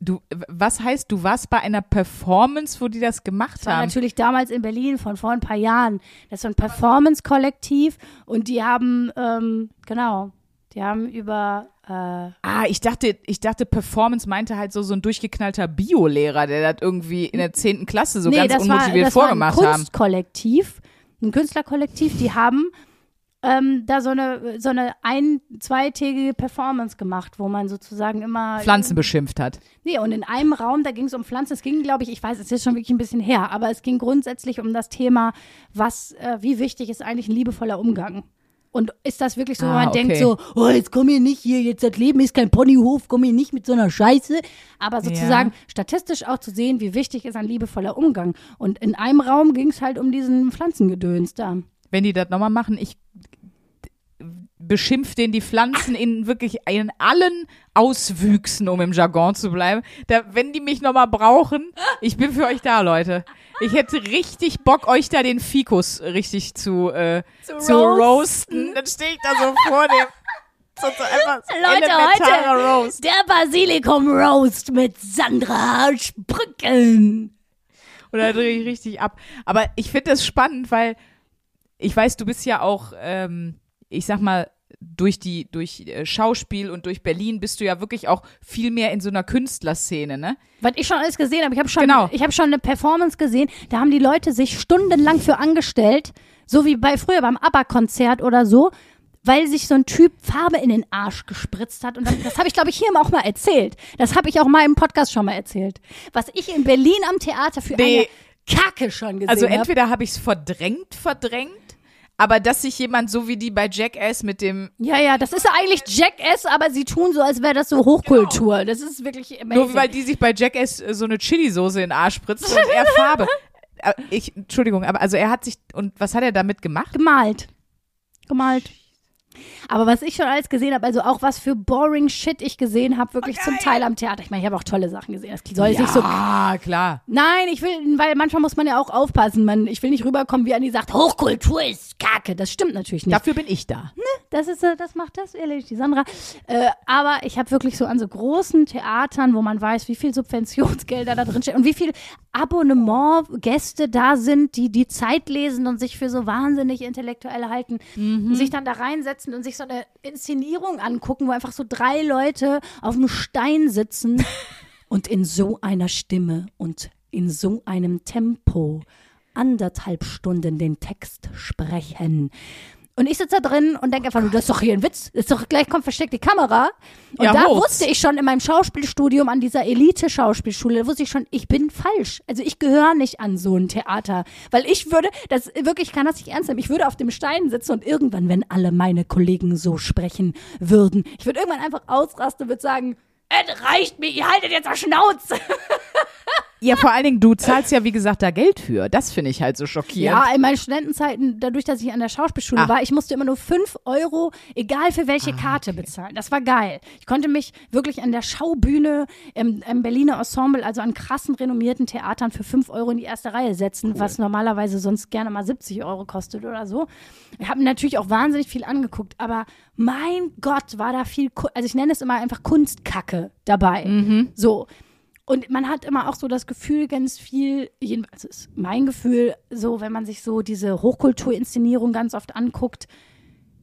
Du, was heißt, du warst bei einer Performance, wo die das gemacht Das war haben? natürlich damals in Berlin von vor ein paar Jahren. Das ist so ein Performance-Kollektiv und die haben, ähm, genau, die haben über, äh, Ah, ich dachte, ich dachte, Performance meinte halt so, so ein durchgeknallter Biolehrer, der das irgendwie in der zehnten Klasse so ganz das war, unmotiviert das war ein vorgemacht. Kunstkollektiv, ein Künstlerkollektiv, die haben ähm, da so eine, so eine ein-, zweitägige Performance gemacht, wo man sozusagen immer. Pflanzen beschimpft hat. Nee, und in einem Raum, da ging es um Pflanzen. Es ging, glaube ich, ich weiß, es ist schon wirklich ein bisschen her, aber es ging grundsätzlich um das Thema, was, äh, wie wichtig ist eigentlich ein liebevoller Umgang? Und ist das wirklich so, wo Ah, man denkt okay. so, oh, jetzt komm hier nicht hier, jetzt das Leben ist kein Ponyhof, komm hier nicht mit so einer Scheiße. Aber sozusagen statistisch auch zu sehen, wie wichtig ist ein liebevoller Umgang. Und in einem Raum ging es halt um diesen Pflanzengedöns da. Wenn die das nochmal machen, ich beschimpft den die Pflanzen in wirklich in allen Auswüchsen, um im Jargon zu bleiben. Da, wenn die mich nochmal brauchen, ich bin für euch da, Leute. Ich hätte richtig Bock, euch da den Fikus richtig zu, äh, zu, roasten. Dann stehe ich da so vor dem. So, Leute, heute Roast. der Basilikum-Roast mit Sandra Sprücken. Und da drehe ich richtig ab. Aber ich finde das spannend, weil ich weiß, du bist ja auch, ähm, ich sag mal, durch die, durch äh, Schauspiel und durch Berlin bist du ja wirklich auch viel mehr in so einer Künstlerszene, ne? Was ich schon alles gesehen habe, ich habe schon, Genau. ich habe schon eine Performance gesehen, da haben die Leute sich stundenlang für angestellt, so wie bei früher beim ABBA-Konzert oder so, weil sich so ein Typ Farbe in den Arsch gespritzt hat. Und dann, das habe ich, glaube ich, hier auch mal erzählt. Das habe ich auch mal im Podcast schon mal erzählt. Was ich in Berlin am Theater für Nee. eine Kacke schon gesehen Also habe. entweder habe ich es verdrängt, verdrängt, aber dass sich jemand so wie die bei Jackass mit dem, Ja, ja, das ist ja eigentlich Jackass, aber sie tun so, als wäre das so Hochkultur. Das ist wirklich amazing. nur weil die sich bei Jackass äh, so eine Chili-Soße in den Arsch spritzt und er Farbe. Äh, Ich, Entschuldigung, aber also er hat sich, und was hat er damit gemacht? Gemalt. Gemalt. Aber was ich schon alles gesehen habe, also auch was für boring Shit ich gesehen habe, wirklich zum Teil am Theater. Ich meine, ich habe auch tolle Sachen gesehen. Das soll jetzt nicht so. Ah, klar. Nein, ich will, weil manchmal muss man ja auch aufpassen. Man, ich will nicht rüberkommen, wie Anni sagt, Hochkultur ist Kacke. Das stimmt natürlich nicht. Dafür bin ich da. Das ist, äh, das macht das ehrlich, die Sandra. Äh, aber ich habe wirklich so an so großen Theatern, wo man weiß, wie viel Subventionsgelder da drin stehen und wie viel Abonnement-Gäste da sind, die die Zeit lesen und sich für so wahnsinnig intellektuell halten, und sich dann da reinsetzen und sich so eine Inszenierung angucken, wo einfach so drei Leute auf dem Stein sitzen und in so einer Stimme und in so einem Tempo anderthalb Stunden den Text sprechen. Und ich sitze da drin und denke einfach nur, das ist doch hier ein Witz. Das ist doch gleich kommt versteckt die Kamera. Und Ja, da hoch. wusste ich schon in meinem Schauspielstudium an dieser Elite-Schauspielschule, da wusste ich schon, ich bin falsch. Also ich gehöre nicht an so ein Theater. Weil ich würde, das wirklich ich kann das nicht ernst nehmen, ich würde auf dem Stein sitzen und irgendwann, wenn alle meine Kollegen so sprechen würden, ich würde irgendwann einfach ausrasten und würde sagen, es reicht mir, ihr haltet jetzt mal Schnauze. Ja, vor allen Dingen, du zahlst ja, wie gesagt, da Geld für. Das finde ich halt so schockierend. Ja, in meinen Studentenzeiten, dadurch, dass ich an der Schauspielschule Ah. war, ich musste immer nur 5 Euro, egal für welche Karte, bezahlen. Das war geil. Ich konnte mich wirklich an der Schaubühne im, im Berliner Ensemble, also an krassen, renommierten Theatern, für 5 Euro in die erste Reihe setzen, was normalerweise sonst gerne mal 70 Euro kostet oder so. Ich habe mir natürlich auch wahnsinnig viel angeguckt, aber mein Gott, war da viel, also ich nenne es immer einfach Kunstkacke dabei. Mhm. So. Und man hat immer auch so das Gefühl, ganz viel, jedenfalls ist mein Gefühl, so, wenn man sich so diese Hochkulturinszenierung ganz oft anguckt,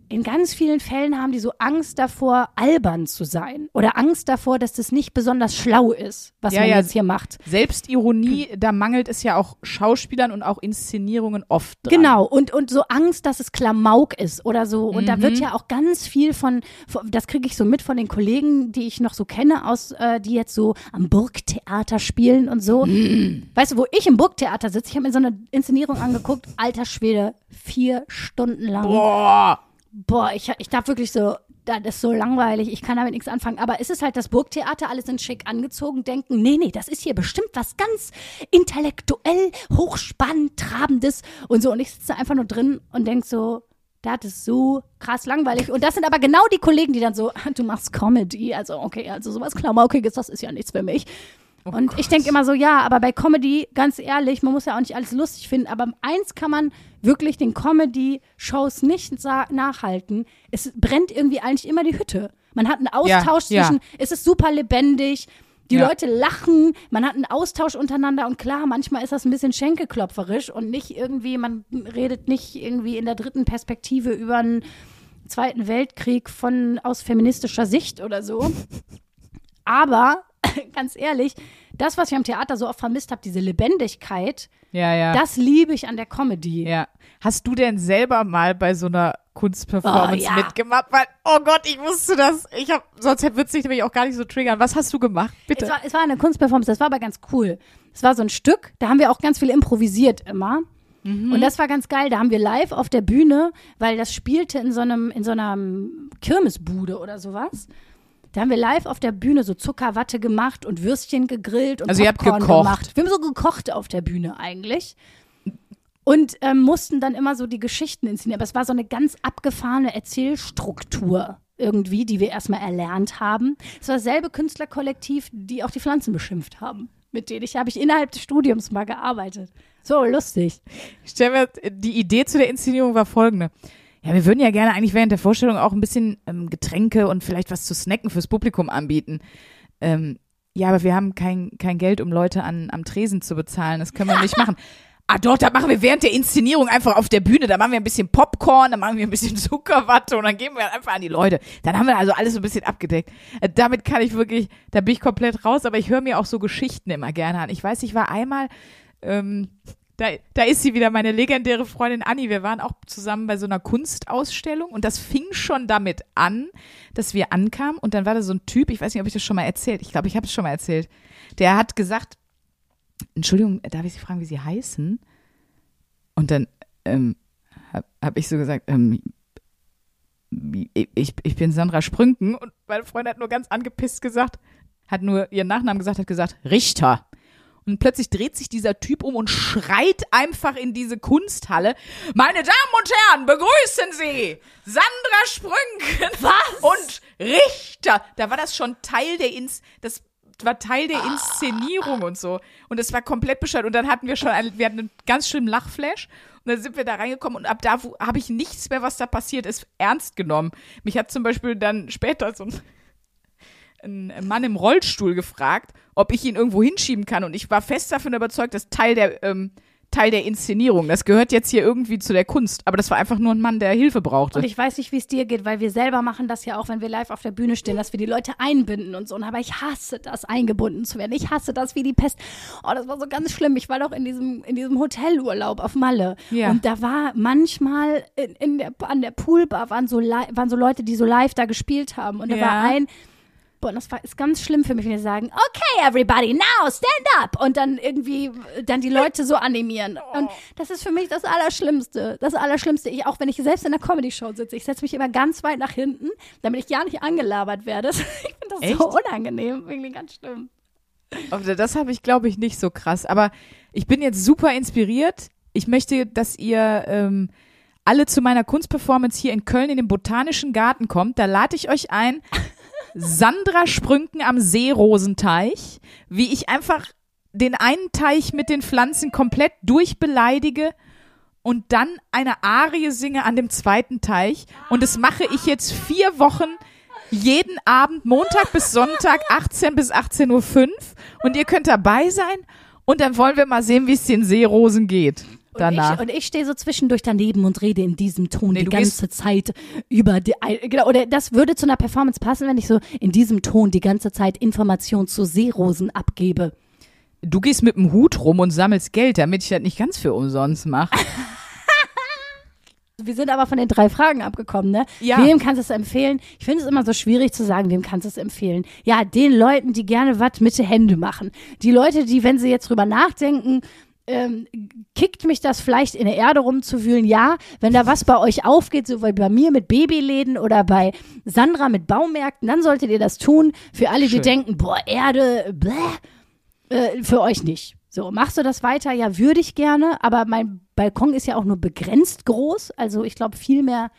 in ganz vielen Fällen haben die so Angst davor, albern zu sein. Oder Angst davor, dass das nicht besonders schlau ist, was Ja, man ja. jetzt hier macht. Selbstironie, da mangelt es ja auch Schauspielern und auch Inszenierungen oft dran. Genau, und, und so Angst, dass es Klamauk ist oder so. Und da Mhm. wird ja auch ganz viel von, von das kriege ich so mit von den Kollegen, die ich noch so kenne, aus, äh, die jetzt so am Burgtheater spielen und so. Mhm. Weißt du, wo ich im Burgtheater sitze, ich habe mir so eine Inszenierung angeguckt, alter Schwede, vier Stunden lang. Boah. Boah, ich, ich dachte wirklich so, das ist so langweilig, ich kann damit nichts anfangen. Aber es ist halt das Burgtheater, alle sind schick angezogen, denken, nee, nee, das ist hier bestimmt was ganz intellektuell, hochspannend, trabendes und so. Und ich sitze einfach nur drin und denk so, das ist so krass langweilig. Und das sind aber genau die Kollegen, die dann so, "Ah, du machst Comedy. Also, okay, also sowas Klamaukiges, das ist ja nichts für mich. und ich denke immer so, ja, aber bei Comedy, ganz ehrlich, man muss ja auch nicht alles lustig finden, aber eins kann man wirklich den Comedy-Shows nicht nachhalten. Es brennt irgendwie eigentlich immer die Hütte. Man hat einen Austausch ja. zwischen, es ist super lebendig, die Ja. Leute lachen, man hat einen Austausch untereinander und klar, manchmal ist das ein bisschen schenkelklopferisch und nicht irgendwie, man redet nicht irgendwie in der dritten Perspektive über einen Zweiten Weltkrieg von aus feministischer Sicht oder so. Aber ganz ehrlich, das, was ich am Theater so oft vermisst habe, diese Lebendigkeit, Ja, ja. das liebe ich an der Comedy. ja. Hast du denn selber mal bei so einer Kunstperformance Oh, ja. mitgemacht? Weil, oh Gott, ich wusste das. Ich hab, sonst würde es dich nämlich auch gar nicht so triggern. Was hast du gemacht? Bitte. Es war, es war eine Kunstperformance, das war aber ganz cool. Es war so ein Stück, da haben wir auch ganz viel improvisiert immer. Und das war ganz geil. Da haben wir live auf der Bühne, weil das spielte in so einem, in so einer Kirmesbude oder sowas. Da haben wir live auf der Bühne so Zuckerwatte gemacht und Würstchen gegrillt und Also ihr habt Popcorn gekocht. gemacht. Wir haben so gekocht auf der Bühne eigentlich. Und ähm, mussten dann immer so die Geschichten inszenieren. Aber es war so eine ganz abgefahrene Erzählstruktur irgendwie, die wir erstmal erlernt haben. Es war dasselbe Künstlerkollektiv, die auch die Pflanzen beschimpft haben. Mit denen ich habe ich innerhalb des Studiums mal gearbeitet. So lustig. Ich stell mir, die Idee zu der Inszenierung war folgende. Ja, wir würden ja gerne eigentlich während der Vorstellung auch ein bisschen ähm, Getränke und vielleicht was zu snacken fürs Publikum anbieten. Ähm, ja, aber wir haben kein, kein Geld, um Leute an, am Tresen zu bezahlen. Das können wir nicht machen. Ah doch, da machen wir während der Inszenierung einfach auf der Bühne. Da machen wir ein bisschen Popcorn, dann machen wir ein bisschen Zuckerwatte und dann geben wir einfach an die Leute. Dann haben wir also alles so ein bisschen abgedeckt. Äh, damit kann ich wirklich, da bin ich komplett raus, aber ich höre mir auch so Geschichten immer gerne an. Ich weiß, ich war einmal, ähm, da, da ist sie wieder, meine legendäre Freundin Anni. Wir waren auch zusammen bei so einer Kunstausstellung und das fing schon damit an, dass wir ankamen und dann war da so ein Typ, ich weiß nicht, ob ich das schon mal erzählt, ich glaube, ich habe es schon mal erzählt, der hat gesagt, Entschuldigung, darf ich Sie fragen, wie Sie heißen? Und dann ähm, habe hab ich so gesagt, ähm, ich, ich bin Sandra Sprünken und meine Freundin hat nur ganz angepisst gesagt, hat nur ihren Nachnamen gesagt, hat gesagt, Richter. Und plötzlich dreht sich dieser Typ um und schreit einfach in diese Kunsthalle. Meine Damen und Herren, begrüßen Sie Sandra Sprünken Was? und Richter. Da war das schon Teil der Ins, das war Teil der Inszenierung und so. Und es war komplett bescheuert. Und dann hatten wir schon, einen, wir hatten einen ganz schlimmen Lachflash. Und dann sind wir da reingekommen und ab da habe ich nichts mehr, was da passiert ist, ernst genommen. Mich hat zum Beispiel dann später so ein, ein Mann im Rollstuhl gefragt, ob ich ihn irgendwo hinschieben kann. Und ich war fest davon überzeugt, dass Teil der, ähm, Teil der Inszenierung. Das gehört jetzt hier irgendwie zu der Kunst. Aber das war einfach nur ein Mann, der Hilfe brauchte. Und ich weiß nicht, wie es dir geht, weil wir selber machen das ja auch, wenn wir live auf der Bühne stehen, dass wir die Leute einbinden und so. Aber ich hasse das, eingebunden zu werden. Ich hasse das wie die Pest. Oh, das war so ganz schlimm. Ich war doch in diesem, in diesem Hotelurlaub auf Malle. Ja. Und da war manchmal in, in der, an der Poolbar waren so, waren so Leute, die so live da gespielt haben. Und da Ja. war ein, Boah, und das war, ist ganz schlimm für mich, wenn die sagen, okay, everybody, now stand up. Und dann irgendwie, dann die Leute so animieren. Und das ist für mich das Allerschlimmste. Das Allerschlimmste. Ich, auch wenn ich selbst in der Comedy-Show sitze, ich setze mich immer ganz weit nach hinten, damit ich ja nicht angelabert werde. Ich finde das so unangenehm. Irgendwie ganz schlimm. Das habe ich, glaube ich, nicht so krass. Aber ich bin jetzt super inspiriert. Ich möchte, dass ihr ähm, alle zu meiner Kunstperformance hier in Köln in den Botanischen Garten kommt. Da lade ich euch ein. Sandra Sprünken am Seerosenteich, wie ich einfach den einen Teich mit den Pflanzen komplett durchbeleidige und dann eine Arie singe an dem zweiten Teich. Und das mache ich jetzt vier Wochen jeden Abend, Montag bis Sonntag, 18 bis 18.05 Uhr. Und ihr könnt dabei sein. Und dann wollen wir mal sehen, wie es den Seerosen geht. Danach. Und ich, und ich stehe so zwischendurch daneben und rede in diesem Ton Nee, die ganze Zeit über die, genau, oder das würde zu einer Performance passen, wenn ich so in diesem Ton die ganze Zeit Informationen zu Seerosen abgebe. du gehst mit dem Hut rum und sammelst Geld, damit ich das nicht ganz für umsonst mache. Wir sind aber von den drei Fragen abgekommen, ne? Ja. Wem kannst du es empfehlen? Ich finde es immer so schwierig zu sagen, wem kannst du es empfehlen? Ja, den Leuten, die gerne was mit den Händen machen. Die Leute, die, wenn sie jetzt drüber nachdenken, ähm, kickt mich das vielleicht in der Erde rumzuwühlen? Ja, wenn da was bei euch aufgeht, so wie bei mir mit Babyläden oder bei Sandra mit Baumärkten, dann solltet ihr das tun. Für alle, die Schön. denken, boah, Erde, bläh, äh, für euch nicht. So, machst du das weiter? Ja, würde ich gerne, aber mein Balkon ist ja auch nur begrenzt groß. Also ich glaube, viel mehr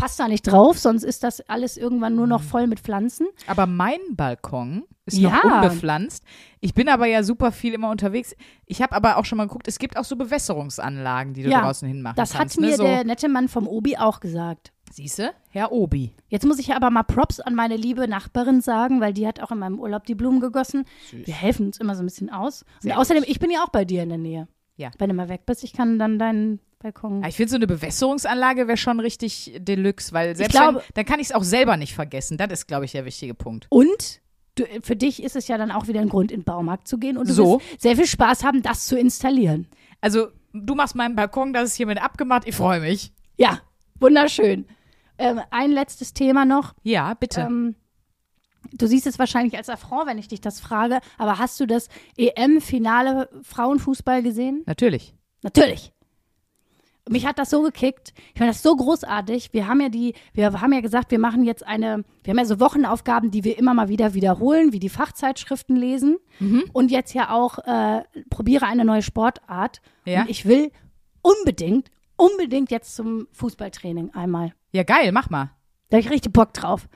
passt da nicht drauf, sonst ist das alles irgendwann nur noch voll mit Pflanzen. Aber mein Balkon ist Ja. noch unbepflanzt. Ich bin aber ja super viel immer unterwegs. Ich habe aber auch schon mal geguckt, es gibt auch so Bewässerungsanlagen, die du Ja, draußen hinmachen Das kannst. hat mir ne? so, der nette Mann vom Obi auch gesagt. Siehste, Herr Obi. Jetzt muss ich aber mal Props an meine liebe Nachbarin sagen, weil die hat auch in meinem Urlaub die Blumen gegossen. Wir helfen uns immer so ein bisschen aus. Und außerdem, ich bin ja auch bei dir in der Nähe. Ja. Wenn du mal weg bist, ich kann dann deinen Balkon. Ja, Ich finde, so eine Bewässerungsanlage wäre schon richtig Deluxe, weil selbst glaube- wenn, dann kann ich es auch selber nicht vergessen. Das ist, glaube ich, der wichtige Punkt. Und du, für dich ist es ja dann auch wieder ein Grund, in den Baumarkt zu gehen und du So. wirst sehr viel Spaß haben, das zu installieren. Also, du machst meinen Balkon, das ist hiermit abgemacht. Ich freue mich. Ja, wunderschön. Ähm, ein letztes Thema noch. Ja, bitte. Ähm, du siehst es wahrscheinlich als Affront, wenn ich dich das frage, aber hast du das EM-Finale Frauenfußball gesehen? Natürlich. Natürlich. Mich hat das so gekickt. Ich fand das so großartig. Wir haben ja die, wir haben ja gesagt, wir machen jetzt eine, wir haben ja so Wochenaufgaben, die wir immer mal wieder wiederholen, wie die Fachzeitschriften lesen. Mhm. Und jetzt ja auch äh, probiere eine neue Sportart. Ja. Und ich will unbedingt, unbedingt jetzt zum Fußballtraining einmal. Ja, geil, mach mal. Da habe ich richtig Bock drauf.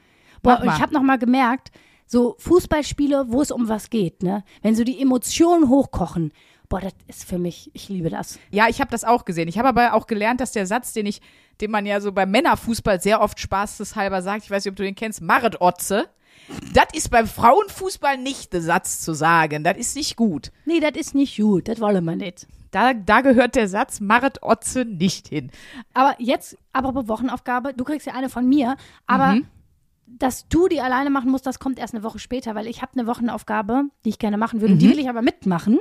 Boah, und ich habe noch mal gemerkt, so Fußballspiele, wo es um was geht, ne? Wenn so die Emotionen hochkochen, boah, das ist für mich, ich liebe das. Ja, ich habe das auch gesehen. Ich habe aber auch gelernt, dass der Satz, den ich, den man ja so beim Männerfußball sehr oft spaßeshalber sagt, ich weiß nicht, ob du den kennst, Marit Otze, das ist beim Frauenfußball nicht der Satz zu sagen. Das ist nicht gut. Nee, das ist nicht gut, das wollen wir nicht. Da, da gehört der Satz Marit Otze nicht hin. Aber jetzt, aber Wochenaufgabe, du kriegst ja eine von mir, aber Mhm. Dass du die alleine machen musst, das kommt erst eine Woche später, weil ich habe eine Wochenaufgabe, die ich gerne machen würde, die will ich aber mitmachen. Mhm.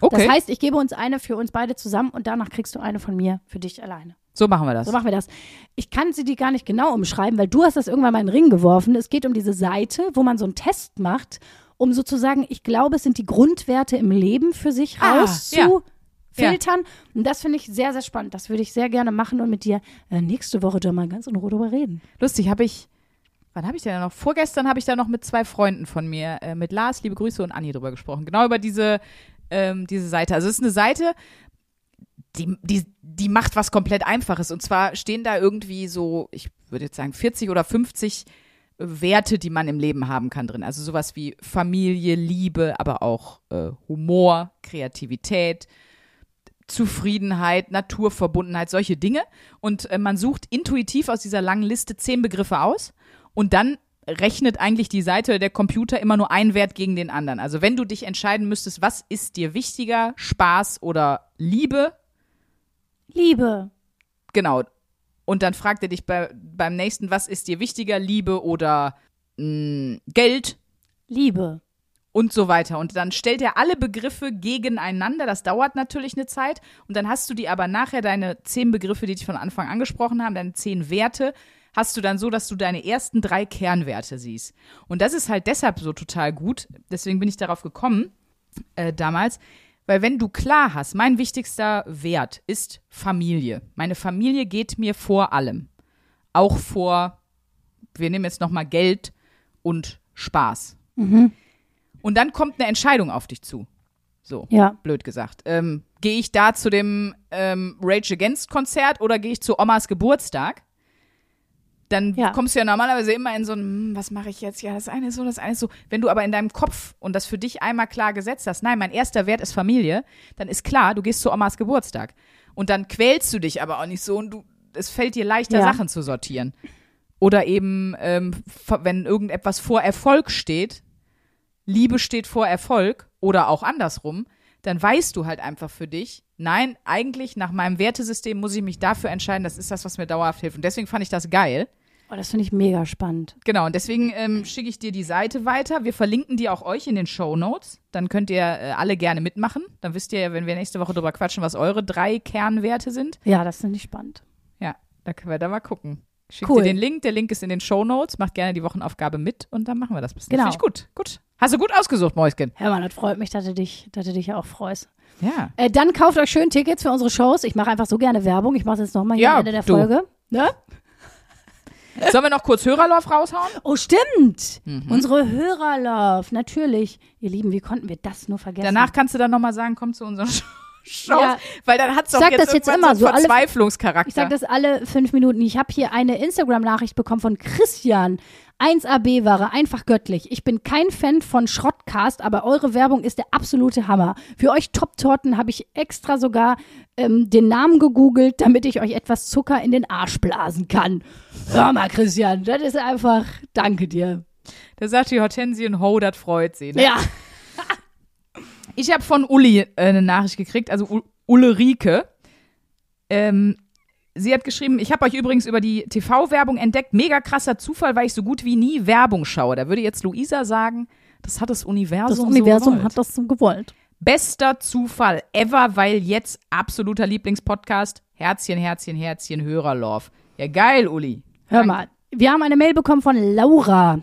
Okay, Das heißt, ich gebe uns eine für uns beide zusammen und danach kriegst du eine von mir für dich alleine. so machen wir das. So machen wir das. Ich kann sie dir gar nicht genau umschreiben, weil du hast das irgendwann mal in den Ring geworfen. Es geht um diese Seite, wo man so einen Test macht, um sozusagen, ich glaube, es sind die Grundwerte im Leben für sich Ah, rauszufiltern. Und das finde ich sehr, sehr spannend. Das würde ich sehr gerne machen und mit dir äh, nächste Woche da mal ganz in Ruhe drüber reden. Lustig, habe ich, wann habe ich denn noch? Vorgestern habe ich da noch mit zwei Freunden von mir, äh, mit Lars, liebe Grüße und Anni drüber gesprochen. Genau über diese, ähm, diese Seite. Also es ist eine Seite, die, die, die macht was komplett Einfaches. Und zwar stehen da irgendwie so, ich würde jetzt sagen, 40 oder 50 Werte, die man im Leben haben kann drin. Also sowas wie Familie, Liebe, aber auch äh, Humor, Kreativität, Zufriedenheit, Naturverbundenheit, solche Dinge. Und äh, man sucht intuitiv aus dieser langen Liste zehn Begriffe aus und dann rechnet eigentlich die Seite oder der Computer immer nur einen Wert gegen den anderen. Also wenn du dich entscheiden müsstest, was ist dir wichtiger, Spaß oder Liebe, Liebe. genau. Und dann fragt er dich bei, beim nächsten, was ist dir wichtiger, Liebe oder mh, Geld Liebe. und so weiter. Und dann stellt er alle Begriffe gegeneinander. Das dauert natürlich eine Zeit. Und dann hast du die aber nachher, deine zehn Begriffe, die dich von Anfang angesprochen haben, deine zehn Werte, hast du dann so, dass du deine ersten drei Kernwerte siehst. Und das ist halt deshalb so total gut. Deswegen bin ich darauf gekommen äh, damals. Weil wenn du klar hast, mein wichtigster Wert ist Familie. Meine Familie geht mir vor allem. Auch vor, wir nehmen jetzt nochmal Geld und Spaß. Und dann kommt eine Entscheidung auf dich zu. So, Ja. blöd gesagt. Ähm, gehe ich da zu dem ähm, Rage Against Konzert oder gehe ich zu Omas Geburtstag? Dann Ja. kommst du ja normalerweise immer in so ein, hm, was mache ich jetzt? Ja, das eine ist so, das eine ist so. Wenn du aber in deinem Kopf und das für dich einmal klar gesetzt hast, nein, mein erster Wert ist Familie, dann ist klar, du gehst zu Omas Geburtstag. Und dann quälst du dich aber auch nicht so und du, es fällt dir leichter, Ja. Sachen zu sortieren. Oder eben, ähm, wenn irgendetwas vor Erfolg steht, Liebe steht vor Erfolg oder auch andersrum, dann weißt du halt einfach für dich, nein, eigentlich nach meinem Wertesystem muss ich mich dafür entscheiden, das ist das, was mir dauerhaft hilft. Und deswegen fand ich das geil. Oh, das finde ich mega spannend. Genau, und deswegen ähm, schicke ich dir die Seite weiter. Wir verlinken die auch euch in den Show Notes. Dann könnt ihr äh, alle gerne mitmachen. Dann wisst ihr ja, wenn wir nächste Woche drüber quatschen, was eure drei Kernwerte sind. Ja, das finde ich spannend. Ja, da können wir da mal gucken. Schickt Cool. dir den Link. Der Link ist in den Show Notes. Macht gerne die Wochenaufgabe mit und dann machen wir das bis Genau. Finde ich gut. Gut. Hast du gut ausgesucht, Mäuschen. Hermann, das freut mich, dass du dich, dass du dich ja auch freust. Ja. Äh, dann kauft euch schön Tickets für unsere Shows. Ich mache einfach so gerne Werbung. Ich mache es jetzt nochmal hier Ja, am Ende der du. Folge. Ne? Sollen wir noch kurz Hörerlauf raushauen? Oh, stimmt. Mhm. Unsere Hörerlauf, natürlich. Ihr Lieben, wie konnten wir das nur vergessen? Danach kannst du dann nochmal sagen, komm zu unseren Shows. Ja. Weil dann hat es doch sag jetzt das jetzt immer, so einen alle- Verzweiflungscharakter. Ich sage das alle fünf Minuten. Ich habe hier eine Instagram-Nachricht bekommen von Christian. 1AB-Ware, einfach göttlich. Ich bin kein Fan von Schrottcast, aber eure Werbung ist der absolute Hammer. Für euch Top-Torten habe ich extra sogar ähm, den Namen gegoogelt, damit ich euch etwas Zucker in den Arsch blasen kann. Hör mal, Christian, das ist einfach, danke dir. Da sagt die Hortensien, ho, das freut sie. Ne? Ja, Ich habe von Uli äh, eine Nachricht gekriegt, also U Ulrike. Ähm, sie hat geschrieben, ich habe euch übrigens über die TV-Werbung entdeckt. Mega krasser Zufall, weil ich so gut wie nie Werbung schaue. Da würde jetzt Luisa sagen, das hat das Universum das Universum so hat das so gewollt. Bester Zufall ever, weil jetzt absoluter Lieblingspodcast. Herzchen, Herzchen, Herzchen, Hörerlove. Ja, geil, Uli. Hör mal, wir haben eine Mail bekommen von Laura.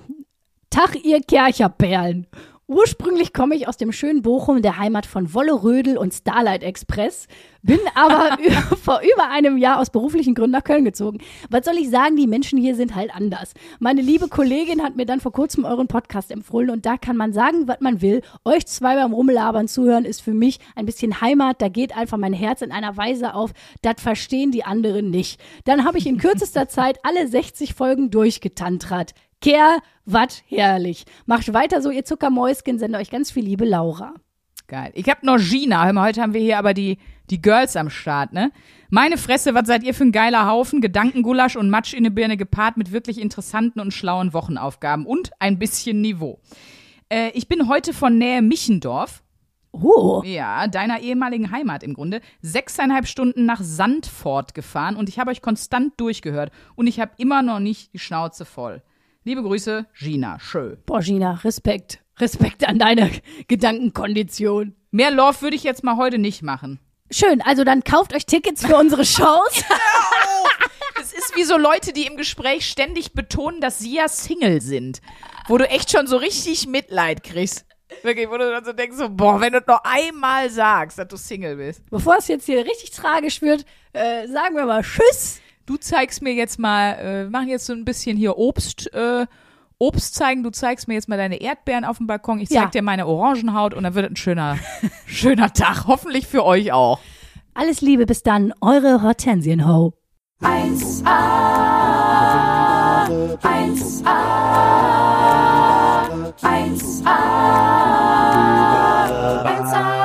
Tag, ihr Kercherperlen. Ursprünglich komme ich aus dem schönen Bochum, der Heimat von Wolle Rödel und Starlight Express, bin aber vor über einem Jahr aus beruflichen Gründen nach Köln gezogen. Was soll ich sagen, die Menschen hier sind halt anders. Meine liebe Kollegin hat mir dann vor kurzem euren Podcast empfohlen und da kann man sagen, was man will. Euch zwei beim Rummelabern zuhören ist für mich ein bisschen Heimat, da geht einfach mein Herz in einer Weise auf, das verstehen die anderen nicht. Dann habe ich in kürzester Zeit alle 60 Folgen durchgetantrat. Kerl, wat herrlich. Macht weiter so, ihr Zuckermäuschen, sende euch ganz viel Liebe, Laura. Geil. Ich hab noch Gina. Hör mal, heute haben wir hier aber die, die Girls am Start, ne? Meine Fresse, was seid ihr für ein geiler Haufen? Gedankengulasch und Matsch in eine Birne gepaart mit wirklich interessanten und schlauen Wochenaufgaben und ein bisschen Niveau. Äh, ich bin heute von Nähe Michendorf, Oh, ja, deiner ehemaligen Heimat im Grunde, sechseinhalb Stunden nach Sandfort gefahren und ich habe euch konstant durchgehört und ich habe immer noch nicht die Schnauze voll. Liebe Grüße, Gina. Schö. boah, Gina, Respekt. Respekt an deine Gedankenkondition. Mehr Love würde ich jetzt mal heute nicht machen. Schön, also dann kauft euch Tickets für unsere Shows. Es ist wie so Leute, die im Gespräch ständig betonen, dass sie ja Single sind. Wo du echt schon so richtig Mitleid kriegst. Wirklich, wo du dann so denkst, so, boah, wenn du noch einmal sagst, dass du Single bist. Bevor es jetzt hier richtig tragisch wird, äh, sagen wir mal Tschüss. Du zeigst mir jetzt mal, äh, wir machen jetzt so ein bisschen hier Obst, äh, Obst zeigen. Du zeigst mir jetzt mal deine Erdbeeren auf dem Balkon. Ich zeig Ja. dir meine Orangenhaut und dann wird es ein schöner, schöner Tag. Hoffentlich für euch auch. Alles Liebe, bis dann, eure Hortensienho. 1A, 1A, 1A,